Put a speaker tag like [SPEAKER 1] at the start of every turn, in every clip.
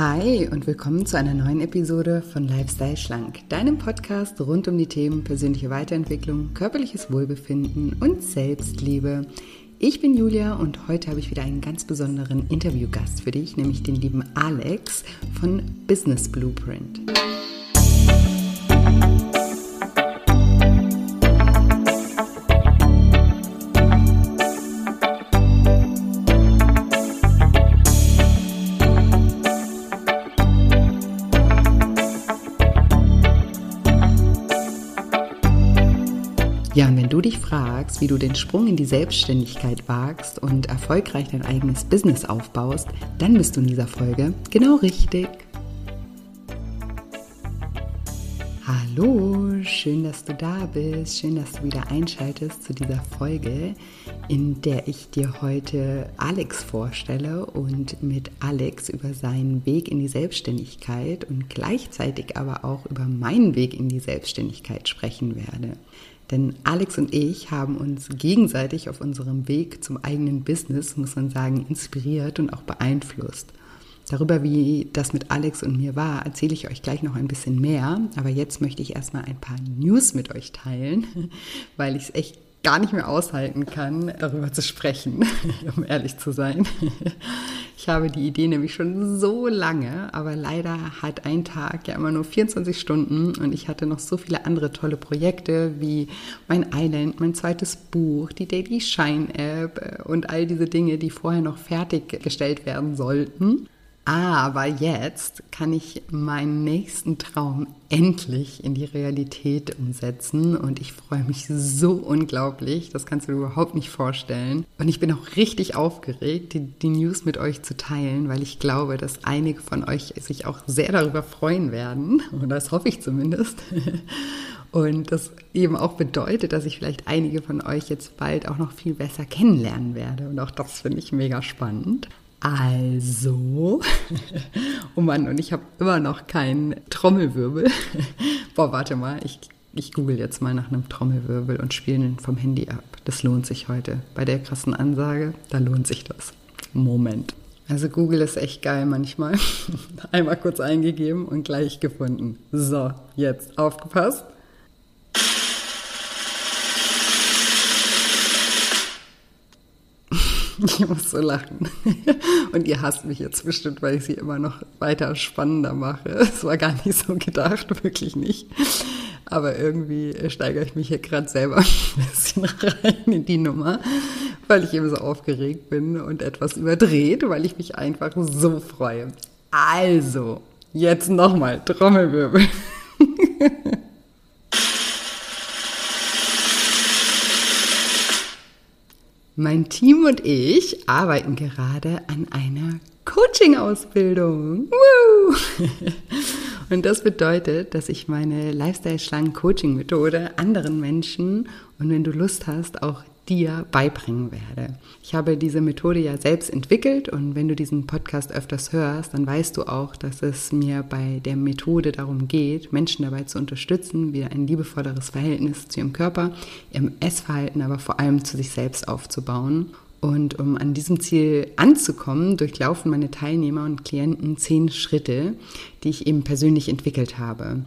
[SPEAKER 1] Hi und willkommen zu einer neuen Episode von Lifestyle Schlank, deinem Podcast rund um die Themen persönliche Weiterentwicklung, körperliches Wohlbefinden und Selbstliebe. Ich bin Julia und heute habe ich wieder einen ganz besonderen Interviewgast für dich, nämlich den lieben Alex von Business Blueprint. Fragst, wie du den Sprung in die Selbstständigkeit wagst und erfolgreich dein eigenes Business aufbaust, dann bist du in dieser Folge genau richtig. Hallo, schön, dass du da bist. Schön, dass du wieder einschaltest zu dieser Folge, in der ich dir heute Alex vorstelle und mit Alex über seinen Weg in die Selbstständigkeit und gleichzeitig aber auch über meinen Weg in die Selbstständigkeit sprechen werde. Denn Alex und ich haben uns gegenseitig auf unserem Weg zum eigenen Business, muss man sagen, inspiriert und auch beeinflusst. Darüber, wie das mit Alex und mir war, erzähle ich euch gleich noch ein bisschen mehr. Aber jetzt möchte ich erstmal ein paar News mit euch teilen, weil ich es echt gar nicht mehr aushalten kann, darüber zu sprechen, um ehrlich zu sein. Ich habe die Idee nämlich schon so lange, aber leider hat ein Tag ja immer nur 24 Stunden und ich hatte noch so viele andere tolle Projekte wie mein Island, mein zweites Buch, die Daily Shine App und all diese Dinge, die vorher noch fertiggestellt werden sollten. Aber jetzt kann ich meinen nächsten Traum endlich in die Realität umsetzen und ich freue mich so unglaublich, das kannst du dir überhaupt nicht vorstellen. Und ich bin auch richtig aufgeregt, die, die, News mit euch zu teilen, weil ich glaube, dass einige von euch sich auch sehr darüber freuen werden, oder das hoffe ich zumindest. Und das eben auch bedeutet, dass ich vielleicht einige von euch jetzt bald auch noch viel besser kennenlernen werde. Und auch das finde ich mega spannend. Also, oh Mann, und ich habe immer noch keinen Trommelwirbel. Boah, warte mal, ich, ich google jetzt mal nach einem Trommelwirbel und spiele ihn vom Handy ab. Das lohnt sich heute. Bei der krassen Ansage, da lohnt sich das. Moment. Also Google ist echt geil manchmal. Einmal kurz eingegeben und gleich gefunden. So, jetzt aufgepasst. Ich muss so lachen. Und ihr hasst mich jetzt bestimmt, weil ich sie immer noch weiter spannender mache. Es war gar nicht so gedacht, wirklich nicht. Aber irgendwie steigere ich mich hier gerade selber ein bisschen rein in die Nummer, weil ich eben so aufgeregt bin und etwas überdreht, weil ich mich einfach so freue. Also, jetzt nochmal Trommelwirbel. Mein Team und ich arbeiten gerade an einer Coaching-Ausbildung. Und das bedeutet, dass ich meine Lifestyle-Schlangen-Coaching-Methode anderen Menschen und wenn du Lust hast, auch dir beibringen werde. Ich habe diese Methode ja selbst entwickelt und wenn du diesen Podcast öfters hörst, dann weißt du auch, dass es mir bei der Methode darum geht, Menschen dabei zu unterstützen, wieder ein liebevolleres Verhältnis zu ihrem Körper, ihrem Essverhalten, aber vor allem zu sich selbst aufzubauen. Und um an diesem Ziel anzukommen, durchlaufen meine Teilnehmer und Klienten zehn Schritte, die ich eben persönlich entwickelt habe.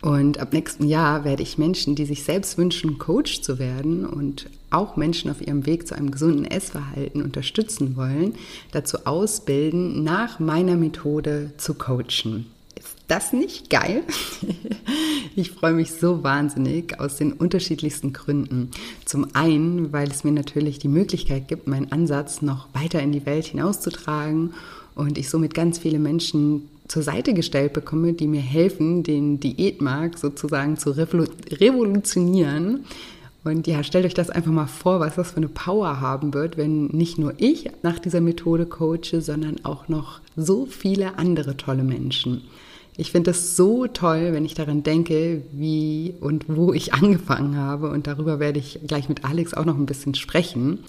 [SPEAKER 1] Und ab nächsten Jahr werde ich Menschen, die sich selbst wünschen, Coach zu werden und auch Menschen auf ihrem Weg zu einem gesunden Essverhalten unterstützen wollen, dazu ausbilden, nach meiner Methode zu coachen. Ist das nicht geil? Ich freue mich so wahnsinnig aus den unterschiedlichsten Gründen. Zum einen, weil es mir natürlich die Möglichkeit gibt, meinen Ansatz noch weiter in die Welt hinauszutragen und ich somit ganz viele Menschen zur Seite gestellt bekomme, die mir helfen, den Diätmarkt sozusagen zu revolutionieren. Und ja, stellt euch das einfach mal vor, was das für eine Power haben wird, wenn nicht nur ich nach dieser Methode coache, sondern auch noch so viele andere tolle Menschen. Ich finde es so toll, wenn ich daran denke, wie und wo ich angefangen habe. Und darüber werde ich gleich mit Alex auch noch ein bisschen sprechen.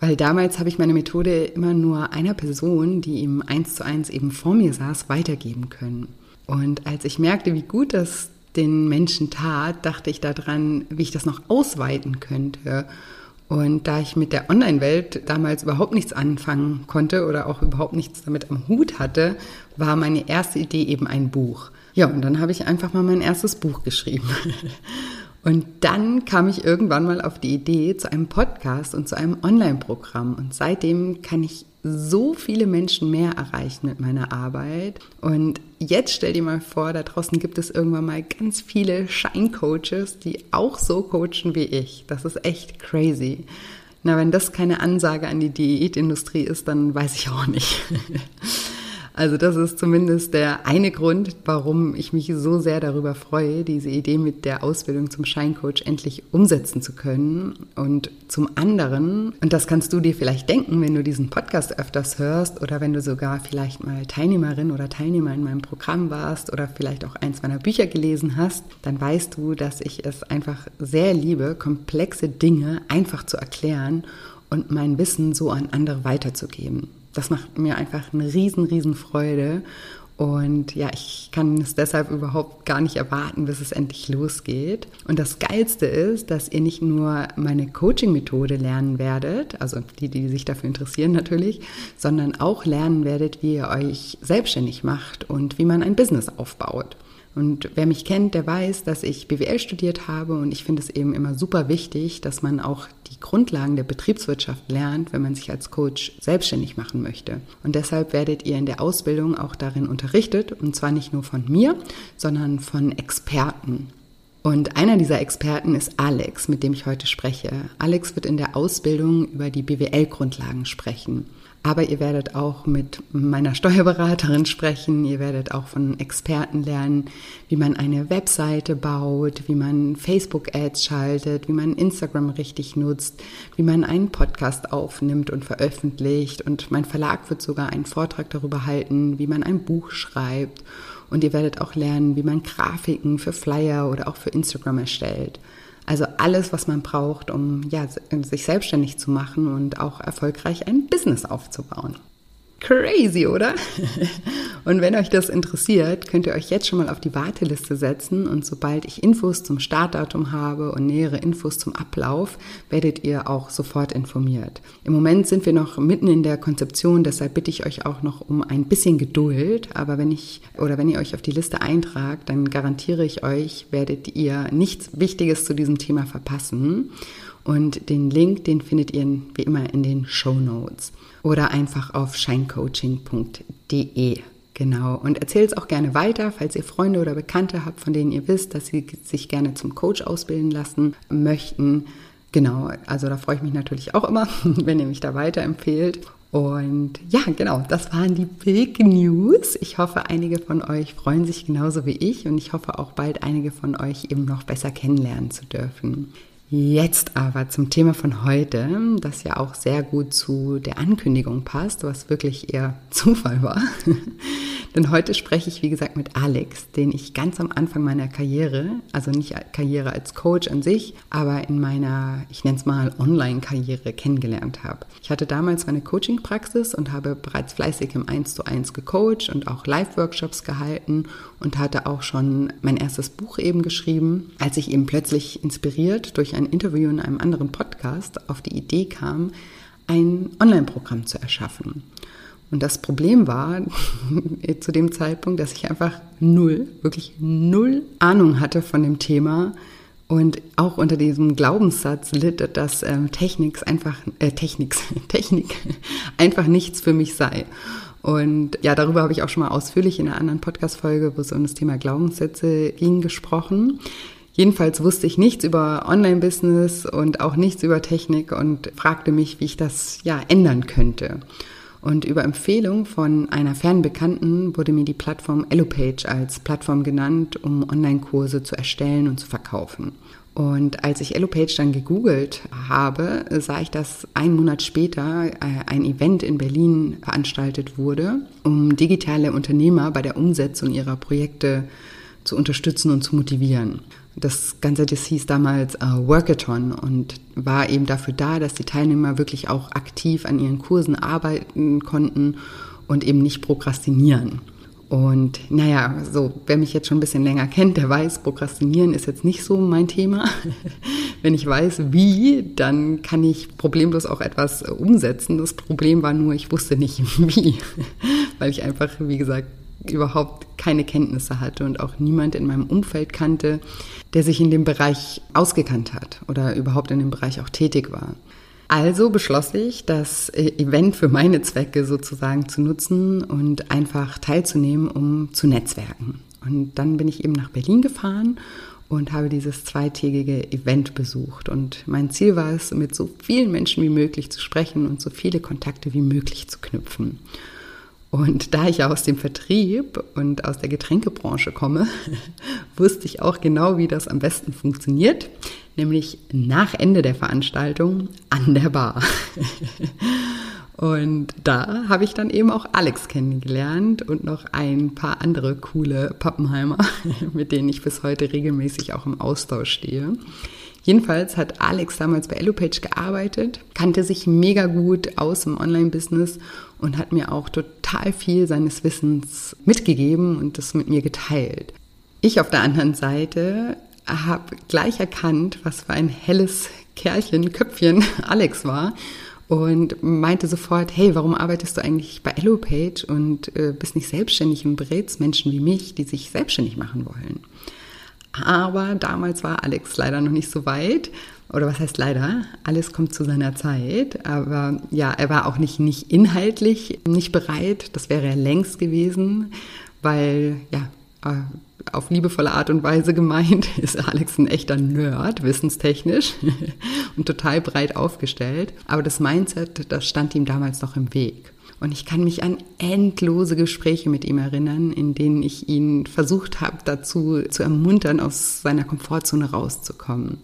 [SPEAKER 1] Weil damals habe ich meine Methode immer nur einer Person, die ihm eins zu eins eben vor mir saß, weitergeben können. Und als ich merkte, wie gut das den Menschen tat, dachte ich daran, wie ich das noch ausweiten könnte Und da ich mit der Online-Welt damals überhaupt nichts anfangen konnte oder auch überhaupt nichts damit am Hut hatte, war meine erste Idee eben ein Buch. Ja, und dann habe ich einfach mal mein erstes Buch geschrieben. Und dann kam ich irgendwann mal auf die Idee zu einem Podcast und zu einem Online-Programm. Und seitdem kann ich so viele Menschen mehr erreichen mit meiner Arbeit. Und jetzt stell dir mal vor, da draußen gibt es irgendwann mal ganz viele Scheincoaches, die auch so coachen wie ich. Das ist echt crazy. Na, wenn das keine Ansage an die Diätindustrie ist, dann weiß ich auch nicht. Also das ist zumindest der eine Grund, warum ich mich so sehr darüber freue, diese Idee mit der Ausbildung zum Scheincoach endlich umsetzen zu können. Und zum anderen, und das kannst du dir vielleicht denken, wenn du diesen Podcast öfters hörst oder wenn du sogar vielleicht mal Teilnehmerin oder Teilnehmer in meinem Programm warst oder vielleicht auch eins meiner Bücher gelesen hast, dann weißt du, dass ich es einfach sehr liebe, komplexe Dinge einfach zu erklären und mein Wissen so an andere weiterzugeben das macht mir einfach eine riesen, riesen Freude. Und ja, ich kann es deshalb überhaupt gar nicht erwarten, bis es endlich losgeht. Und das Geilste ist, dass ihr nicht nur meine Coaching-Methode lernen werdet, also die, die sich dafür interessieren natürlich, sondern auch lernen werdet, wie ihr euch selbstständig macht und wie man ein Business aufbaut. Und wer mich kennt, der weiß, dass ich BWL studiert habe und ich finde es eben immer super wichtig, dass man auch die Grundlagen der Betriebswirtschaft lernt, wenn man sich als Coach selbstständig machen möchte. Und deshalb werdet ihr in der Ausbildung auch darin unterrichtet und zwar nicht nur von mir, sondern von Experten. Und einer dieser Experten ist Alex, mit dem ich heute spreche. Alex wird in der Ausbildung über die BWL-Grundlagen sprechen. Aber ihr werdet auch mit meiner Steuerberaterin sprechen, ihr werdet auch von Experten lernen, wie man eine Webseite baut, wie man Facebook-Ads schaltet, wie man Instagram richtig nutzt, wie man einen Podcast aufnimmt und veröffentlicht. Und mein Verlag wird sogar einen Vortrag darüber halten, wie man ein Buch schreibt. Und ihr werdet auch lernen, wie man Grafiken für Flyer oder auch für Instagram erstellt. Also alles, was man braucht, um ja, sich selbstständig zu machen und auch erfolgreich ein Business aufzubauen. Crazy, oder? Und wenn euch das interessiert, könnt ihr euch jetzt schon mal auf die Warteliste setzen und sobald ich Infos zum Startdatum habe und nähere Infos zum Ablauf, werdet ihr auch sofort informiert. Im Moment sind wir noch mitten in der Konzeption, deshalb bitte ich euch auch noch um ein bisschen Geduld, aber wenn ich oder wenn ihr euch auf die Liste eintragt, dann garantiere ich euch, werdet ihr nichts Wichtiges zu diesem Thema verpassen. Und den Link, den findet ihr wie immer in den Show Notes oder einfach auf shinecoaching.de. Genau. Und erzählt es auch gerne weiter, falls ihr Freunde oder Bekannte habt, von denen ihr wisst, dass sie sich gerne zum Coach ausbilden lassen möchten. Genau. Also da freue ich mich natürlich auch immer, wenn ihr mich da weiterempfehlt. Und ja, genau, das waren die Big News. Ich hoffe, einige von euch freuen sich genauso wie ich und ich hoffe auch bald einige von euch eben noch besser kennenlernen zu dürfen. Jetzt aber zum Thema von heute, das ja auch sehr gut zu der Ankündigung passt, was wirklich eher Zufall war. Denn heute spreche ich, wie gesagt, mit Alex, den ich ganz am Anfang meiner Karriere, also nicht Karriere als Coach an sich, aber in meiner, ich nenne es mal, Online-Karriere kennengelernt habe. Ich hatte damals meine Coaching-Praxis und habe bereits fleißig im 1 zu 1 gecoacht und auch Live-Workshops gehalten und hatte auch schon mein erstes Buch eben geschrieben, als ich eben plötzlich inspiriert durch ein Interview in einem anderen Podcast auf die Idee kam, ein Online-Programm zu erschaffen. Und das Problem war zu dem Zeitpunkt, dass ich einfach null, wirklich null Ahnung hatte von dem Thema und auch unter diesem Glaubenssatz litt, dass ähm, Technik einfach äh, Technik, Technik einfach nichts für mich sei. Und ja, darüber habe ich auch schon mal ausführlich in einer anderen Podcast-Folge, wo es um das Thema Glaubenssätze ging, gesprochen. Jedenfalls wusste ich nichts über Online-Business und auch nichts über Technik und fragte mich, wie ich das ja ändern könnte. Und über Empfehlung von einer fernen Bekannten wurde mir die Plattform Elopage als Plattform genannt, um Online-Kurse zu erstellen und zu verkaufen. Und als ich Elopage dann gegoogelt habe, sah ich, dass einen Monat später äh, ein Event in Berlin veranstaltet wurde, um digitale Unternehmer bei der Umsetzung ihrer Projekte zu unterstützen und zu motivieren. Das Ganze, das hieß damals äh, Workathon und war eben dafür da, dass die Teilnehmer wirklich auch aktiv an ihren Kursen arbeiten konnten und eben nicht prokrastinieren. Und naja, so, wer mich jetzt schon ein bisschen länger kennt, der weiß, Prokrastinieren ist jetzt nicht so mein Thema. Wenn ich weiß, wie, dann kann ich problemlos auch etwas umsetzen. Das Problem war nur, ich wusste nicht wie, weil ich einfach, wie gesagt, überhaupt keine Kenntnisse hatte und auch niemand in meinem Umfeld kannte, der sich in dem Bereich ausgekannt hat oder überhaupt in dem Bereich auch tätig war. Also beschloss ich, das Event für meine Zwecke sozusagen zu nutzen und einfach teilzunehmen, um zu netzwerken. Und dann bin ich eben nach Berlin gefahren und habe dieses zweitägige Event besucht. Und mein Ziel war es, mit so vielen Menschen wie möglich zu sprechen und so viele Kontakte wie möglich zu knüpfen. Und da ich ja aus dem Vertrieb und aus der Getränkebranche komme, wusste ich auch genau, wie das am besten funktioniert, nämlich nach Ende der Veranstaltung an der Bar. Und da habe ich dann eben auch Alex kennengelernt und noch ein paar andere coole Pappenheimer, mit denen ich bis heute regelmäßig auch im Austausch stehe. Jedenfalls hat Alex damals bei EloPage gearbeitet, kannte sich mega gut aus im Online-Business und hat mir auch total viel seines Wissens mitgegeben und das mit mir geteilt. Ich auf der anderen Seite habe gleich erkannt, was für ein helles Kerlchen, Köpfchen Alex war und meinte sofort, hey, warum arbeitest du eigentlich bei EloPage und äh, bist nicht selbstständig und berätst Menschen wie mich, die sich selbstständig machen wollen? Aber damals war Alex leider noch nicht so weit. Oder was heißt leider? Alles kommt zu seiner Zeit. Aber ja, er war auch nicht, nicht inhaltlich nicht bereit. Das wäre er längst gewesen, weil ja, äh, auf liebevolle Art und Weise gemeint ist Alex ein echter Nerd, wissenstechnisch und total breit aufgestellt. Aber das Mindset, das stand ihm damals noch im Weg. Und ich kann mich an endlose Gespräche mit ihm erinnern, in denen ich ihn versucht habe, dazu zu ermuntern, aus seiner Komfortzone rauszukommen.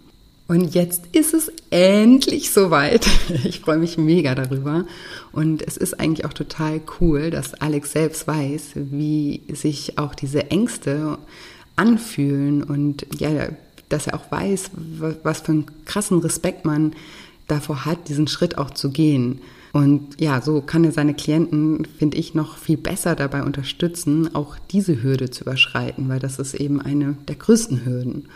[SPEAKER 1] Und jetzt ist es endlich soweit. Ich freue mich mega darüber. Und es ist eigentlich auch total cool, dass Alex selbst weiß, wie sich auch diese Ängste anfühlen und ja, dass er auch weiß, was für einen krassen Respekt man davor hat, diesen Schritt auch zu gehen. Und ja, so kann er seine Klienten, finde ich, noch viel besser dabei unterstützen, auch diese Hürde zu überschreiten, weil das ist eben eine der größten Hürden.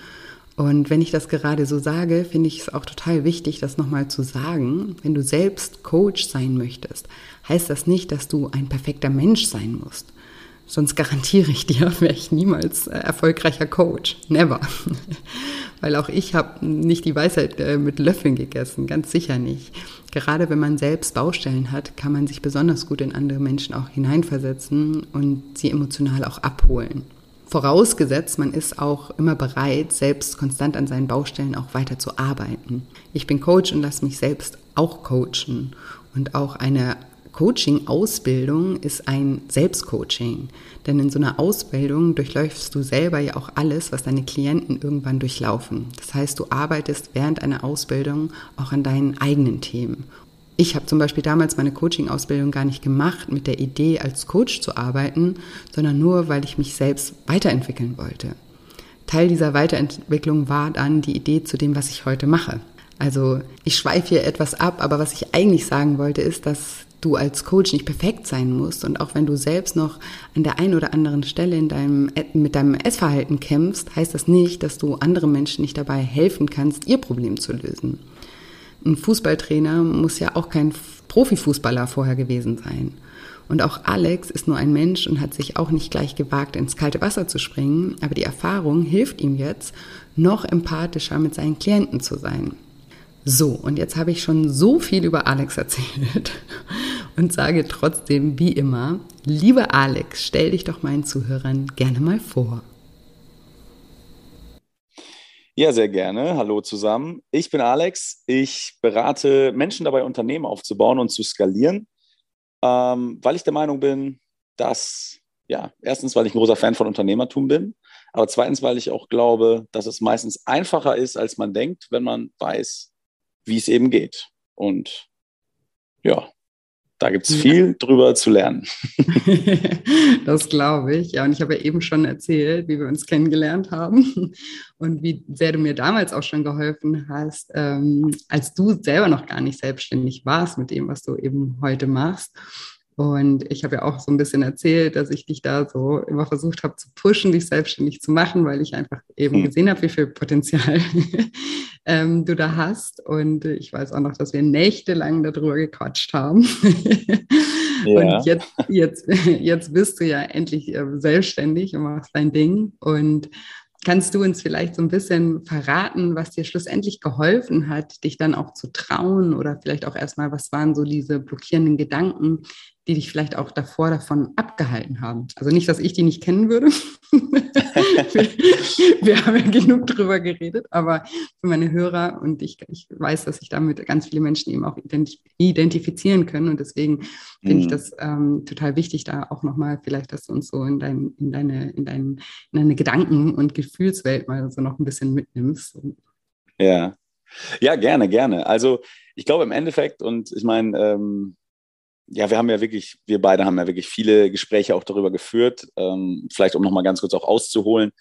[SPEAKER 1] Und wenn ich das gerade so sage, finde ich es auch total wichtig, das nochmal zu sagen. Wenn du selbst Coach sein möchtest, heißt das nicht, dass du ein perfekter Mensch sein musst. Sonst garantiere ich dir, wäre ich niemals äh, erfolgreicher Coach. Never. Weil auch ich habe nicht die Weisheit äh, mit Löffeln gegessen, ganz sicher nicht. Gerade wenn man selbst Baustellen hat, kann man sich besonders gut in andere Menschen auch hineinversetzen und sie emotional auch abholen. Vorausgesetzt, man ist auch immer bereit, selbst konstant an seinen Baustellen auch weiter zu arbeiten. Ich bin Coach und lasse mich selbst auch coachen. Und auch eine Coaching-Ausbildung ist ein Selbstcoaching. Denn in so einer Ausbildung durchläufst du selber ja auch alles, was deine Klienten irgendwann durchlaufen. Das heißt, du arbeitest während einer Ausbildung auch an deinen eigenen Themen. Ich habe zum Beispiel damals meine Coaching-Ausbildung gar nicht gemacht mit der Idee, als Coach zu arbeiten, sondern nur, weil ich mich selbst weiterentwickeln wollte. Teil dieser Weiterentwicklung war dann die Idee zu dem, was ich heute mache. Also ich schweife hier etwas ab, aber was ich eigentlich sagen wollte, ist, dass du als Coach nicht perfekt sein musst und auch wenn du selbst noch an der einen oder anderen Stelle in deinem, mit deinem Essverhalten kämpfst, heißt das nicht, dass du anderen Menschen nicht dabei helfen kannst, ihr Problem zu lösen. Ein Fußballtrainer muss ja auch kein Profifußballer vorher gewesen sein. Und auch Alex ist nur ein Mensch und hat sich auch nicht gleich gewagt, ins kalte Wasser zu springen, aber die Erfahrung hilft ihm jetzt, noch empathischer mit seinen Klienten zu sein. So, und jetzt habe ich schon so viel über Alex erzählt und sage trotzdem wie immer, liebe Alex, stell dich doch meinen Zuhörern gerne mal vor.
[SPEAKER 2] Ja, sehr gerne. Hallo zusammen. Ich bin Alex. Ich berate Menschen dabei, Unternehmen aufzubauen und zu skalieren, ähm, weil ich der Meinung bin, dass, ja, erstens, weil ich ein großer Fan von Unternehmertum bin, aber zweitens, weil ich auch glaube, dass es meistens einfacher ist, als man denkt, wenn man weiß, wie es eben geht. Und ja, da gibt es viel ja. drüber zu lernen.
[SPEAKER 1] das glaube ich. Ja, und ich habe ja eben schon erzählt, wie wir uns kennengelernt haben und wie sehr du mir damals auch schon geholfen hast, ähm, als du selber noch gar nicht selbstständig warst mit dem, was du eben heute machst. Und ich habe ja auch so ein bisschen erzählt, dass ich dich da so immer versucht habe zu pushen, dich selbstständig zu machen, weil ich einfach eben hm. gesehen habe, wie viel Potenzial ähm, du da hast. Und ich weiß auch noch, dass wir nächtelang darüber gequatscht haben. ja. Und jetzt, jetzt, jetzt bist du ja endlich äh, selbstständig und machst dein Ding. Und Kannst du uns vielleicht so ein bisschen verraten, was dir schlussendlich geholfen hat, dich dann auch zu trauen oder vielleicht auch erstmal, was waren so diese blockierenden Gedanken, die dich vielleicht auch davor davon abgehalten haben? Also nicht, dass ich die nicht kennen würde. wir, wir, haben ja genug drüber geredet, aber für meine Hörer und ich, ich weiß, dass sich damit ganz viele Menschen eben auch identifizieren können und deswegen finde mhm. ich das ähm, total wichtig, da auch nochmal vielleicht, dass du uns so in, dein, in, deine, in, dein, in deine Gedanken und Gefühlswelt mal so noch ein bisschen mitnimmst.
[SPEAKER 2] Ja. Ja, gerne, gerne. Also ich glaube im Endeffekt, und ich meine, ähm, ja, wir haben ja wirklich, wir beide haben ja wirklich viele Gespräche auch darüber geführt. Ähm, vielleicht um nochmal ganz kurz auch auszuholen.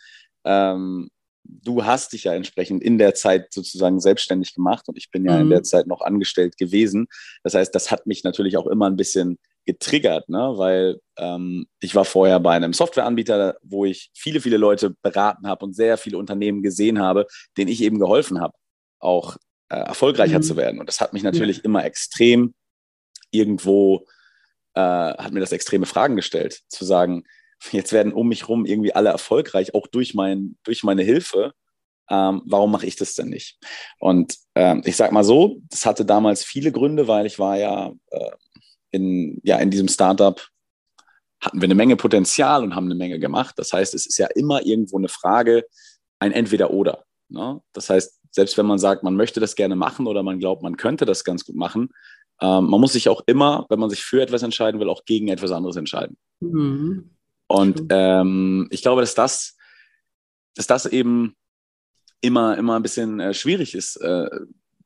[SPEAKER 2] Ähm, du hast dich ja entsprechend in der Zeit sozusagen selbstständig gemacht und ich bin ja mhm. in der Zeit noch angestellt gewesen. Das heißt, das hat mich natürlich auch immer ein bisschen getriggert, ne? weil ähm, ich war vorher bei einem Softwareanbieter, wo ich viele, viele Leute beraten habe und sehr viele Unternehmen gesehen habe, denen ich eben geholfen habe, auch äh, erfolgreicher mhm. zu werden. Und das hat mich natürlich ja. immer extrem irgendwo, äh, hat mir das extreme Fragen gestellt, zu sagen, jetzt werden um mich rum irgendwie alle erfolgreich, auch durch, mein, durch meine Hilfe. Ähm, warum mache ich das denn nicht? Und ähm, ich sage mal so, das hatte damals viele Gründe, weil ich war ja äh, in, ja, in diesem Startup hatten wir eine Menge Potenzial und haben eine Menge gemacht. Das heißt, es ist ja immer irgendwo eine Frage, ein Entweder-Oder. Ne? Das heißt, selbst wenn man sagt, man möchte das gerne machen oder man glaubt, man könnte das ganz gut machen, ähm, man muss sich auch immer, wenn man sich für etwas entscheiden will, auch gegen etwas anderes entscheiden. Mhm. Und ähm, ich glaube, dass das, dass das eben immer, immer ein bisschen äh, schwierig ist, äh,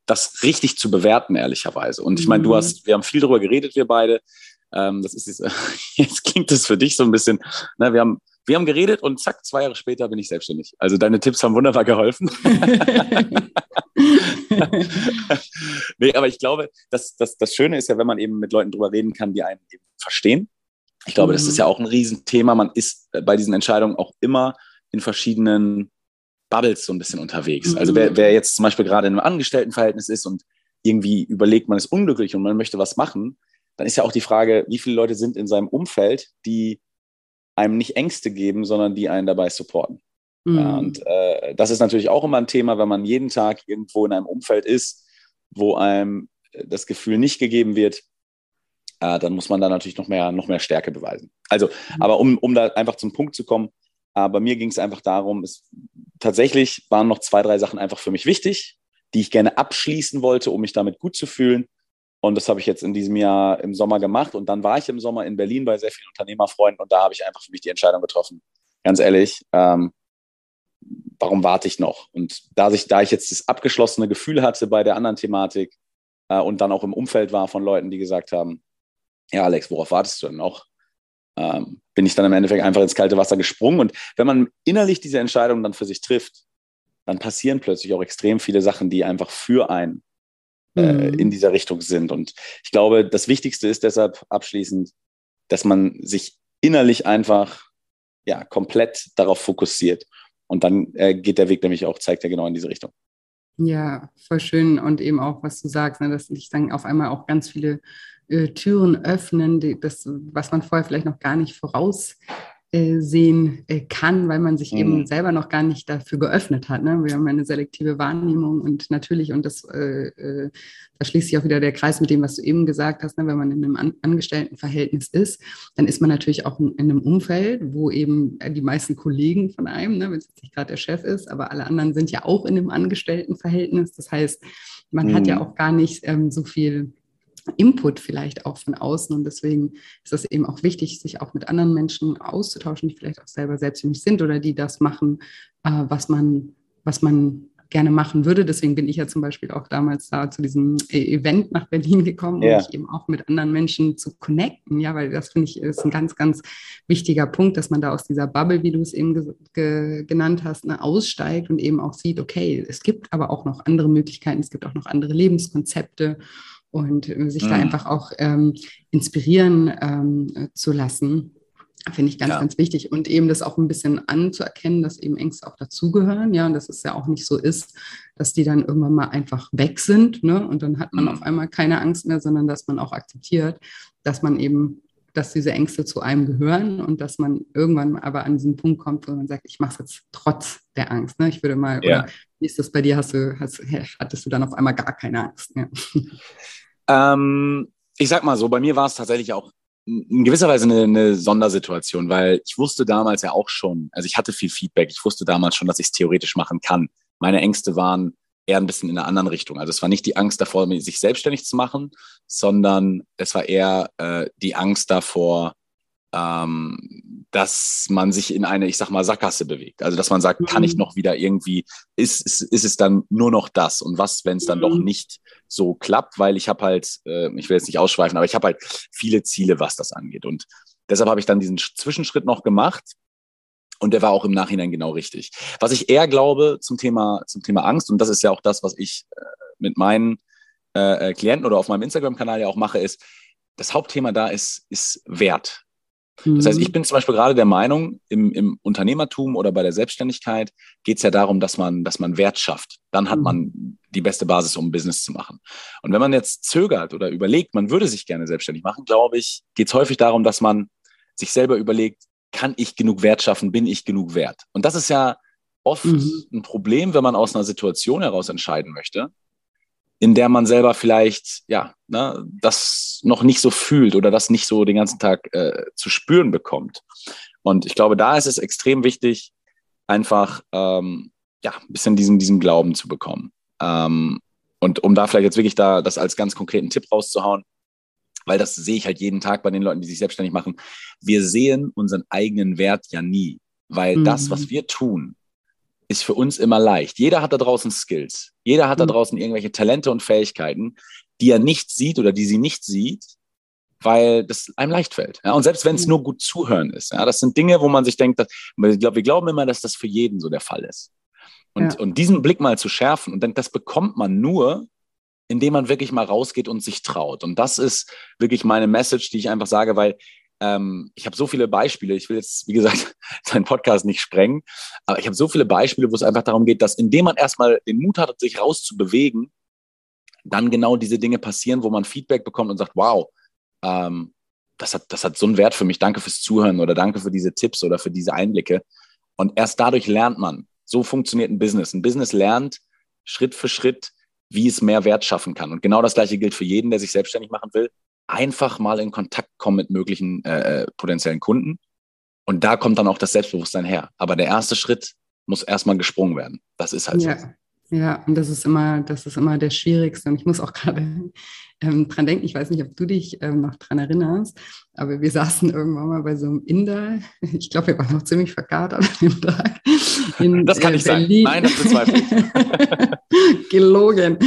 [SPEAKER 2] das richtig zu bewerten, ehrlicherweise. Und ich meine, du mhm. hast, wir haben viel darüber geredet, wir beide. Ähm, das ist jetzt, jetzt klingt das für dich so ein bisschen, ne, wir haben, wir haben geredet und zack, zwei Jahre später bin ich selbstständig. Also deine Tipps haben wunderbar geholfen. nee, aber ich glaube, das, das, das Schöne ist ja, wenn man eben mit Leuten drüber reden kann, die einen eben verstehen. Ich glaube, mhm. das ist mhm. ja auch ein Riesenthema. Man ist bei diesen Entscheidungen auch immer in verschiedenen Bubbles so ein bisschen unterwegs. Also wer, wer jetzt zum Beispiel gerade in einem Angestelltenverhältnis ist und irgendwie überlegt, man ist unglücklich und man möchte was machen, dann ist ja auch die Frage, wie viele Leute sind in seinem Umfeld, die einem nicht Ängste geben, sondern die einen dabei supporten. Mhm. Ja, und äh, das ist natürlich auch immer ein Thema, wenn man jeden Tag irgendwo in einem Umfeld ist, wo einem das Gefühl nicht gegeben wird, äh, dann muss man da natürlich noch mehr, noch mehr Stärke beweisen. Also, mhm. aber um, um da einfach zum Punkt zu kommen, äh, bei mir ging es einfach darum, es, tatsächlich waren noch zwei, drei Sachen einfach für mich wichtig, die ich gerne abschließen wollte, um mich damit gut zu fühlen. Und das habe ich jetzt in diesem Jahr im Sommer gemacht. Und dann war ich im Sommer in Berlin bei sehr vielen Unternehmerfreunden und da habe ich einfach für mich die Entscheidung getroffen. Ganz ehrlich, ähm, warum warte ich noch? Und da ich, da ich jetzt das abgeschlossene Gefühl hatte bei der anderen Thematik äh, und dann auch im Umfeld war von Leuten, die gesagt haben, ja, Alex, worauf wartest du denn noch? Ähm, bin ich dann im Endeffekt einfach ins kalte Wasser gesprungen. Und wenn man innerlich diese Entscheidung dann für sich trifft, dann passieren plötzlich auch extrem viele Sachen, die einfach für einen äh, mhm. in dieser Richtung sind. Und ich glaube, das Wichtigste ist deshalb abschließend, dass man sich innerlich einfach ja, komplett darauf fokussiert. Und dann äh, geht der Weg nämlich auch, zeigt er genau in diese Richtung.
[SPEAKER 1] Ja, voll schön. Und eben auch, was du sagst, ne, dass sich dann auf einmal auch ganz viele äh, Türen öffnen, die, das, was man vorher vielleicht noch gar nicht voraus äh, sehen äh, kann, weil man sich mhm. eben selber noch gar nicht dafür geöffnet hat. Ne? Wir haben eine selektive Wahrnehmung und natürlich, und das äh, äh, da schließt sich auch wieder der Kreis mit dem, was du eben gesagt hast, ne? wenn man in einem An Angestelltenverhältnis ist, dann ist man natürlich auch in, in einem Umfeld, wo eben die meisten Kollegen von einem, ne, wenn es jetzt nicht gerade der Chef ist, aber alle anderen sind ja auch in einem Angestelltenverhältnis. Das heißt, man mhm. hat ja mhm. auch gar nicht ähm, so viel Input vielleicht auch von außen. Und deswegen ist es eben auch wichtig, sich auch mit anderen Menschen auszutauschen, die vielleicht auch selber selbstständig sind oder die das machen, äh, was man, was man gerne machen würde. Deswegen bin ich ja zum Beispiel auch damals da zu diesem e- Event nach Berlin gekommen, um mich eben auch mit anderen Menschen zu connecten. Ja, weil das finde ich ist ein ganz, ganz wichtiger Punkt, dass man da aus dieser Bubble, wie du es eben ge ge genannt hast, ne, aussteigt und eben auch sieht, okay, es gibt aber auch noch andere Möglichkeiten, es gibt auch noch andere Lebenskonzepte und äh, sich mhm. da einfach auch ähm, inspirieren ähm, zu lassen. Finde ich ganz, ja. ganz wichtig. Und eben das auch ein bisschen anzuerkennen, dass eben Ängste auch dazugehören, ja, und dass es ja auch nicht so ist, dass die dann irgendwann mal einfach weg sind, ne? Und dann hat man mhm. auf einmal keine Angst mehr, sondern dass man auch akzeptiert, dass man eben, dass diese Ängste zu einem gehören und dass man irgendwann aber an diesen Punkt kommt, wo man sagt, ich mache es jetzt trotz der Angst. Ne? Ich würde mal, ja. oder wie ist das bei dir? Hast du, hast, hattest du dann auf einmal gar keine Angst mehr?
[SPEAKER 2] Ähm, ich sag mal so, bei mir war es tatsächlich auch in gewisser Weise eine, eine, Sondersituation, weil ich wusste damals ja auch schon, also ich hatte viel Feedback, ich wusste damals schon, dass ich es theoretisch machen kann. Meine Ängste waren eher ein bisschen in einer anderen Richtung. Also es war nicht die Angst davor, sich selbstständig zu machen, sondern es war eher äh, die Angst davor, ähm, dass man sich in eine, ich sag mal, Sackgasse bewegt. Also dass man sagt, mhm. kann ich mhm. noch wieder irgendwie, ist, ist, ist es dann nur noch das? Und was, wenn es dann mhm. doch nicht so klappt, weil ich habe halt, äh, ich will jetzt nicht ausschweifen, aber ich habe halt viele Ziele, was das angeht. Und deshalb habe ich dann diesen Zwischenschritt noch gemacht. Und der war auch im Nachhinein genau richtig. Was ich eher glaube zum Thema, zum Thema Angst, und das ist ja auch das, was ich äh, mit meinen äh, äh Klienten oder auf meinem Instagram-Kanal ja auch mache, ist, das Hauptthema da ist, ist Wert. Das heißt, ich mhm. bin zum Beispiel gerade der Meinung, im, im Unternehmertum oder bei der Selbstständigkeit geht es ja darum, dass man, dass man Wert schafft. Dann hat man mhm. die beste Basis, um ein Business zu machen. Und wenn man jetzt zögert oder überlegt, man würde sich gerne selbstständig machen, glaube ich, geht es häufig darum, dass man sich selber überlegt, kann ich genug Wert schaffen, bin ich genug wert? Und das ist ja oft mhm. ein Problem, wenn man aus einer Situation heraus entscheiden möchte, in der man selber vielleicht ja ne, das noch nicht so fühlt oder das nicht so den ganzen Tag äh, zu spüren bekommt. Und ich glaube, da ist es extrem wichtig, einfach ähm, ja ein bisschen diesen diesen Glauben zu bekommen. Ähm, und um da vielleicht jetzt wirklich da das als ganz konkreten Tipp rauszuhauen, weil das sehe ich halt jeden Tag bei den Leuten, die sich selbstständig machen. Wir sehen unseren eigenen Wert ja nie, weil mhm. das, was wir tun, ist für uns immer leicht. Jeder hat da draußen Skills. Jeder hat da mhm. draußen irgendwelche Talente und Fähigkeiten, die er nicht sieht oder die sie nicht sieht, weil das einem leicht fällt. Ja? Und selbst wenn es mhm. nur gut zuhören ist, ja, das sind Dinge, wo man sich denkt, dass, ich glaub, wir glauben immer, dass das für jeden so der Fall ist. Und, ja. und diesen Blick mal zu schärfen, und dann, das bekommt man nur, indem man wirklich mal rausgeht und sich traut. Und das ist wirklich meine Message, die ich einfach sage, weil ähm, ich habe so viele Beispiele. Ich will jetzt, wie gesagt, deinen Podcast nicht sprengen, aber ich habe so viele Beispiele, wo es einfach darum geht, dass indem man erstmal den Mut hat, sich rauszubewegen, dann genau diese Dinge passieren, wo man Feedback bekommt und sagt, wow, ähm, das, hat, das hat so einen Wert für mich. Danke fürs Zuhören oder danke für diese Tipps oder für diese Einblicke. Und erst dadurch lernt man. So funktioniert ein Business. Ein Business lernt Schritt für Schritt, wie es mehr Wert schaffen kann. Und genau das Gleiche gilt für jeden, der sich selbstständig machen will einfach mal in Kontakt kommen mit möglichen äh, äh, potenziellen Kunden. Und da kommt dann auch das Selbstbewusstsein her. Aber der erste Schritt muss erstmal gesprungen werden. Das ist halt
[SPEAKER 1] ja.
[SPEAKER 2] so.
[SPEAKER 1] Ja, und das ist immer, das ist immer der Schwierigste. Und ich muss auch gerade ähm, dran denken, ich weiß nicht, ob du dich ähm, noch dran erinnerst, aber wir saßen irgendwann mal bei so einem Inder, ich glaube, wir waren noch ziemlich verkatert an dem Tag.
[SPEAKER 2] In, das kann äh, Berlin. sein. Nein, das bezweifle
[SPEAKER 1] ich. Gelogen.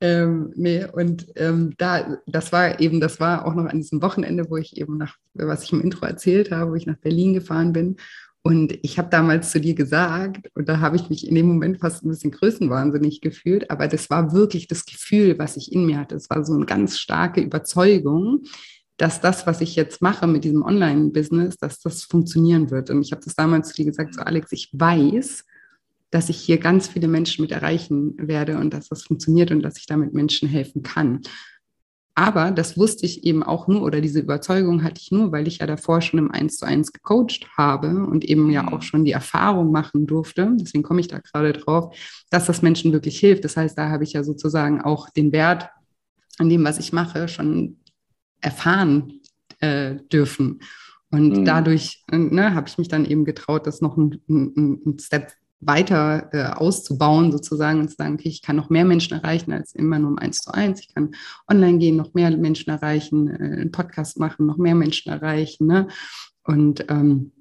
[SPEAKER 1] Ähm, nee, und ähm, da, das war eben, das war auch noch an diesem Wochenende, wo ich eben nach, was ich im Intro erzählt habe, wo ich nach Berlin gefahren bin. Und ich habe damals zu dir gesagt, und da habe ich mich in dem Moment fast ein bisschen größenwahnsinnig gefühlt, aber das war wirklich das Gefühl, was ich in mir hatte. Es war so eine ganz starke Überzeugung, dass das, was ich jetzt mache mit diesem Online-Business, dass das funktionieren wird. Und ich habe das damals zu dir gesagt, so Alex, ich weiß, dass ich hier ganz viele Menschen mit erreichen werde und dass das funktioniert und dass ich damit Menschen helfen kann. Aber das wusste ich eben auch nur oder diese Überzeugung hatte ich nur, weil ich ja davor schon im Eins zu eins gecoacht habe und eben ja auch mhm. schon die Erfahrung machen durfte. Deswegen komme ich da gerade drauf, dass das Menschen wirklich hilft. Das heißt, da habe ich ja sozusagen auch den Wert an dem, was ich mache, schon erfahren äh, dürfen. Und mhm. dadurch ne, habe ich mich dann eben getraut, das noch ein, ein, ein Step weiter äh, auszubauen sozusagen und zu sagen, okay, ich kann noch mehr Menschen erreichen als immer nur um eins zu eins. Ich kann online gehen, noch mehr Menschen erreichen, äh, einen Podcast machen, noch mehr Menschen erreichen. Ne? Und ähm,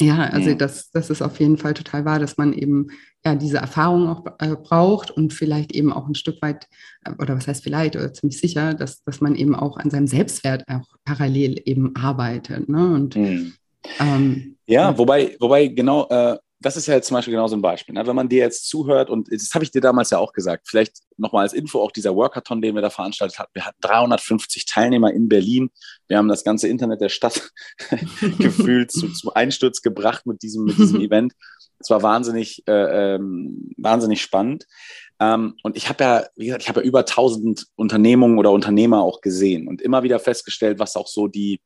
[SPEAKER 1] ja, also ja. Das, das ist auf jeden Fall total wahr, dass man eben ja diese Erfahrung auch äh, braucht und vielleicht eben auch ein Stück weit, äh, oder was heißt vielleicht, oder ziemlich sicher, dass, dass man eben auch an seinem Selbstwert auch parallel eben arbeitet. Ne? Und,
[SPEAKER 2] mhm. ähm, ja, wobei, wobei genau, äh, das ist ja jetzt zum Beispiel genau so ein Beispiel. Ne? Wenn man dir jetzt zuhört, und das habe ich dir damals ja auch gesagt, vielleicht nochmal als Info, auch dieser Workathon, den wir da veranstaltet haben. Wir hatten 350 Teilnehmer in Berlin. Wir haben das ganze Internet der Stadt gefühlt zu, zum Einsturz gebracht mit diesem, mit diesem Event. Es war wahnsinnig, äh, ähm, wahnsinnig spannend. Ähm, und ich habe ja, wie gesagt, ich habe ja über 1000 Unternehmungen oder Unternehmer auch gesehen und immer wieder festgestellt, was auch so die,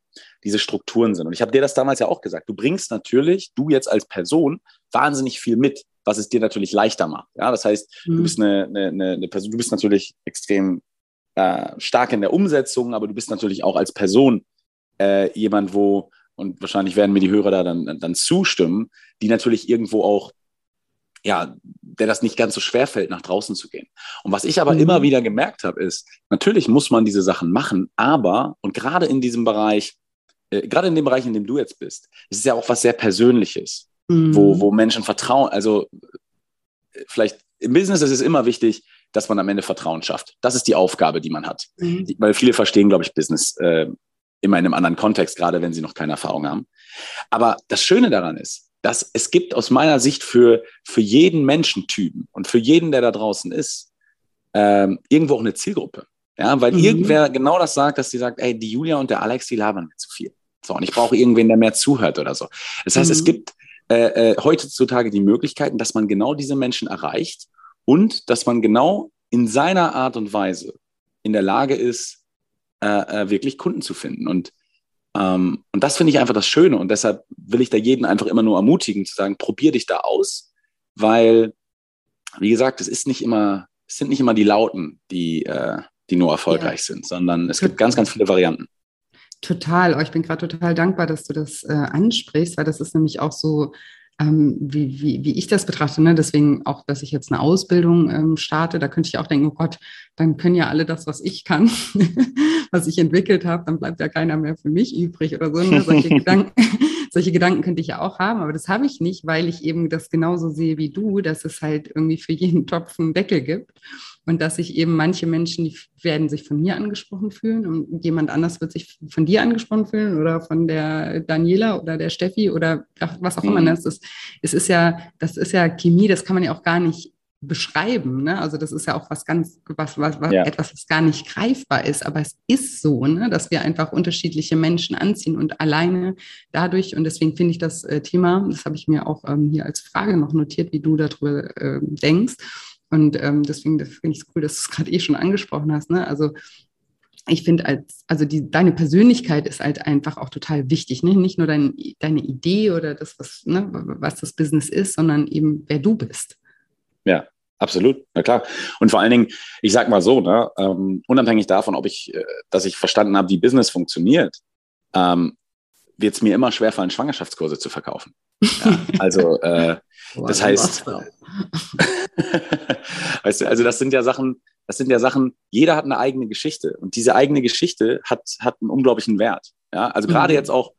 [SPEAKER 2] diese Strukturen sind. Und ich habe dir das damals ja auch gesagt. Du bringst natürlich, du jetzt als Person, wahnsinnig viel mit, was es dir natürlich leichter macht. Ja, das heißt, mhm. du bist eine, eine, eine, Person, du bist natürlich extrem äh, stark in der Umsetzung, aber du bist natürlich auch als Person äh, jemand, wo, und wahrscheinlich werden mir die Hörer da dann, dann zustimmen, die natürlich irgendwo auch ja, der das nicht ganz so schwer fällt, nach draußen zu gehen. Und was ich aber mhm. immer wieder gemerkt habe, ist, natürlich muss man diese Sachen machen, aber, und gerade in diesem Bereich, äh, gerade in dem Bereich, in dem du jetzt bist, ist es ja auch was sehr Persönliches, mhm. wo, wo Menschen vertrauen. Also äh, vielleicht im Business ist es immer wichtig, dass man am Ende Vertrauen schafft. Das ist die Aufgabe, die man hat. Mhm. Weil viele verstehen, glaube ich, Business äh, immer in einem anderen Kontext, gerade wenn sie noch keine Erfahrung haben. Aber das Schöne daran ist, dass es gibt aus meiner Sicht für, für jeden Menschentypen und für jeden, der da draußen ist, ähm, irgendwo auch eine Zielgruppe. Ja, weil mhm. irgendwer genau das sagt, dass sie sagt, ey, die Julia und der Alex, die labern mir zu viel. So, und ich brauche irgendwen, der mehr zuhört oder so. Das heißt, mhm. es gibt äh, äh, heutzutage die Möglichkeiten, dass man genau diese Menschen erreicht und dass man genau in seiner Art und Weise in der Lage ist, äh, äh wirklich Kunden zu finden. Und und das finde ich einfach das Schöne und deshalb will ich da jeden einfach immer nur ermutigen zu sagen, probier dich da aus, weil, wie gesagt, es ist nicht immer, es sind nicht immer die Lauten, die, äh, die nur erfolgreich ja. sind, sondern es gibt ganz, ganz viele Varianten.
[SPEAKER 1] Total. Oh, ich bin gerade total dankbar, dass du das äh, ansprichst, weil das ist nämlich auch so ähm, wie, wie, wie ich das betrachte. Ne? Deswegen auch, dass ich jetzt eine Ausbildung ähm, starte, da könnte ich auch denken, oh Gott, dann können ja alle das, was ich kann, was ich entwickelt habe, dann bleibt ja keiner mehr für mich übrig oder so. Ne? Solche, Gedanken, solche Gedanken könnte ich ja auch haben, aber das habe ich nicht, weil ich eben das genauso sehe wie du, dass es halt irgendwie für jeden Topf einen Deckel gibt und dass sich eben manche Menschen, die werden sich von mir angesprochen fühlen und jemand anders wird sich von dir angesprochen fühlen oder von der Daniela oder der Steffi oder was auch immer mhm. das ist. Es ist ja, das ist ja Chemie, das kann man ja auch gar nicht beschreiben. Ne? Also das ist ja auch was ganz, was, was, was ja. etwas, was gar nicht greifbar ist. Aber es ist so, ne? dass wir einfach unterschiedliche Menschen anziehen und alleine dadurch, und deswegen finde ich das äh, Thema, das habe ich mir auch ähm, hier als Frage noch notiert, wie du darüber äh, denkst. Und ähm, deswegen finde ich es cool, dass du es gerade eh schon angesprochen hast. Ne? Also ich finde, als, also die, deine Persönlichkeit ist halt einfach auch total wichtig. Ne? Nicht nur dein, deine Idee oder das, was, ne, was das Business ist, sondern eben wer du bist.
[SPEAKER 2] Ja, absolut. Na klar. Und vor allen Dingen, ich sag mal so, ne, ähm, unabhängig davon, ob ich, äh, dass ich verstanden habe, wie Business funktioniert, ähm, wird es mir immer schwerfallen, Schwangerschaftskurse zu verkaufen. Ja, also äh, das heißt, weißt du, also das sind ja Sachen, das sind ja Sachen, jeder hat eine eigene Geschichte und diese eigene Geschichte hat, hat einen unglaublichen Wert. Ja, also gerade mhm. jetzt auch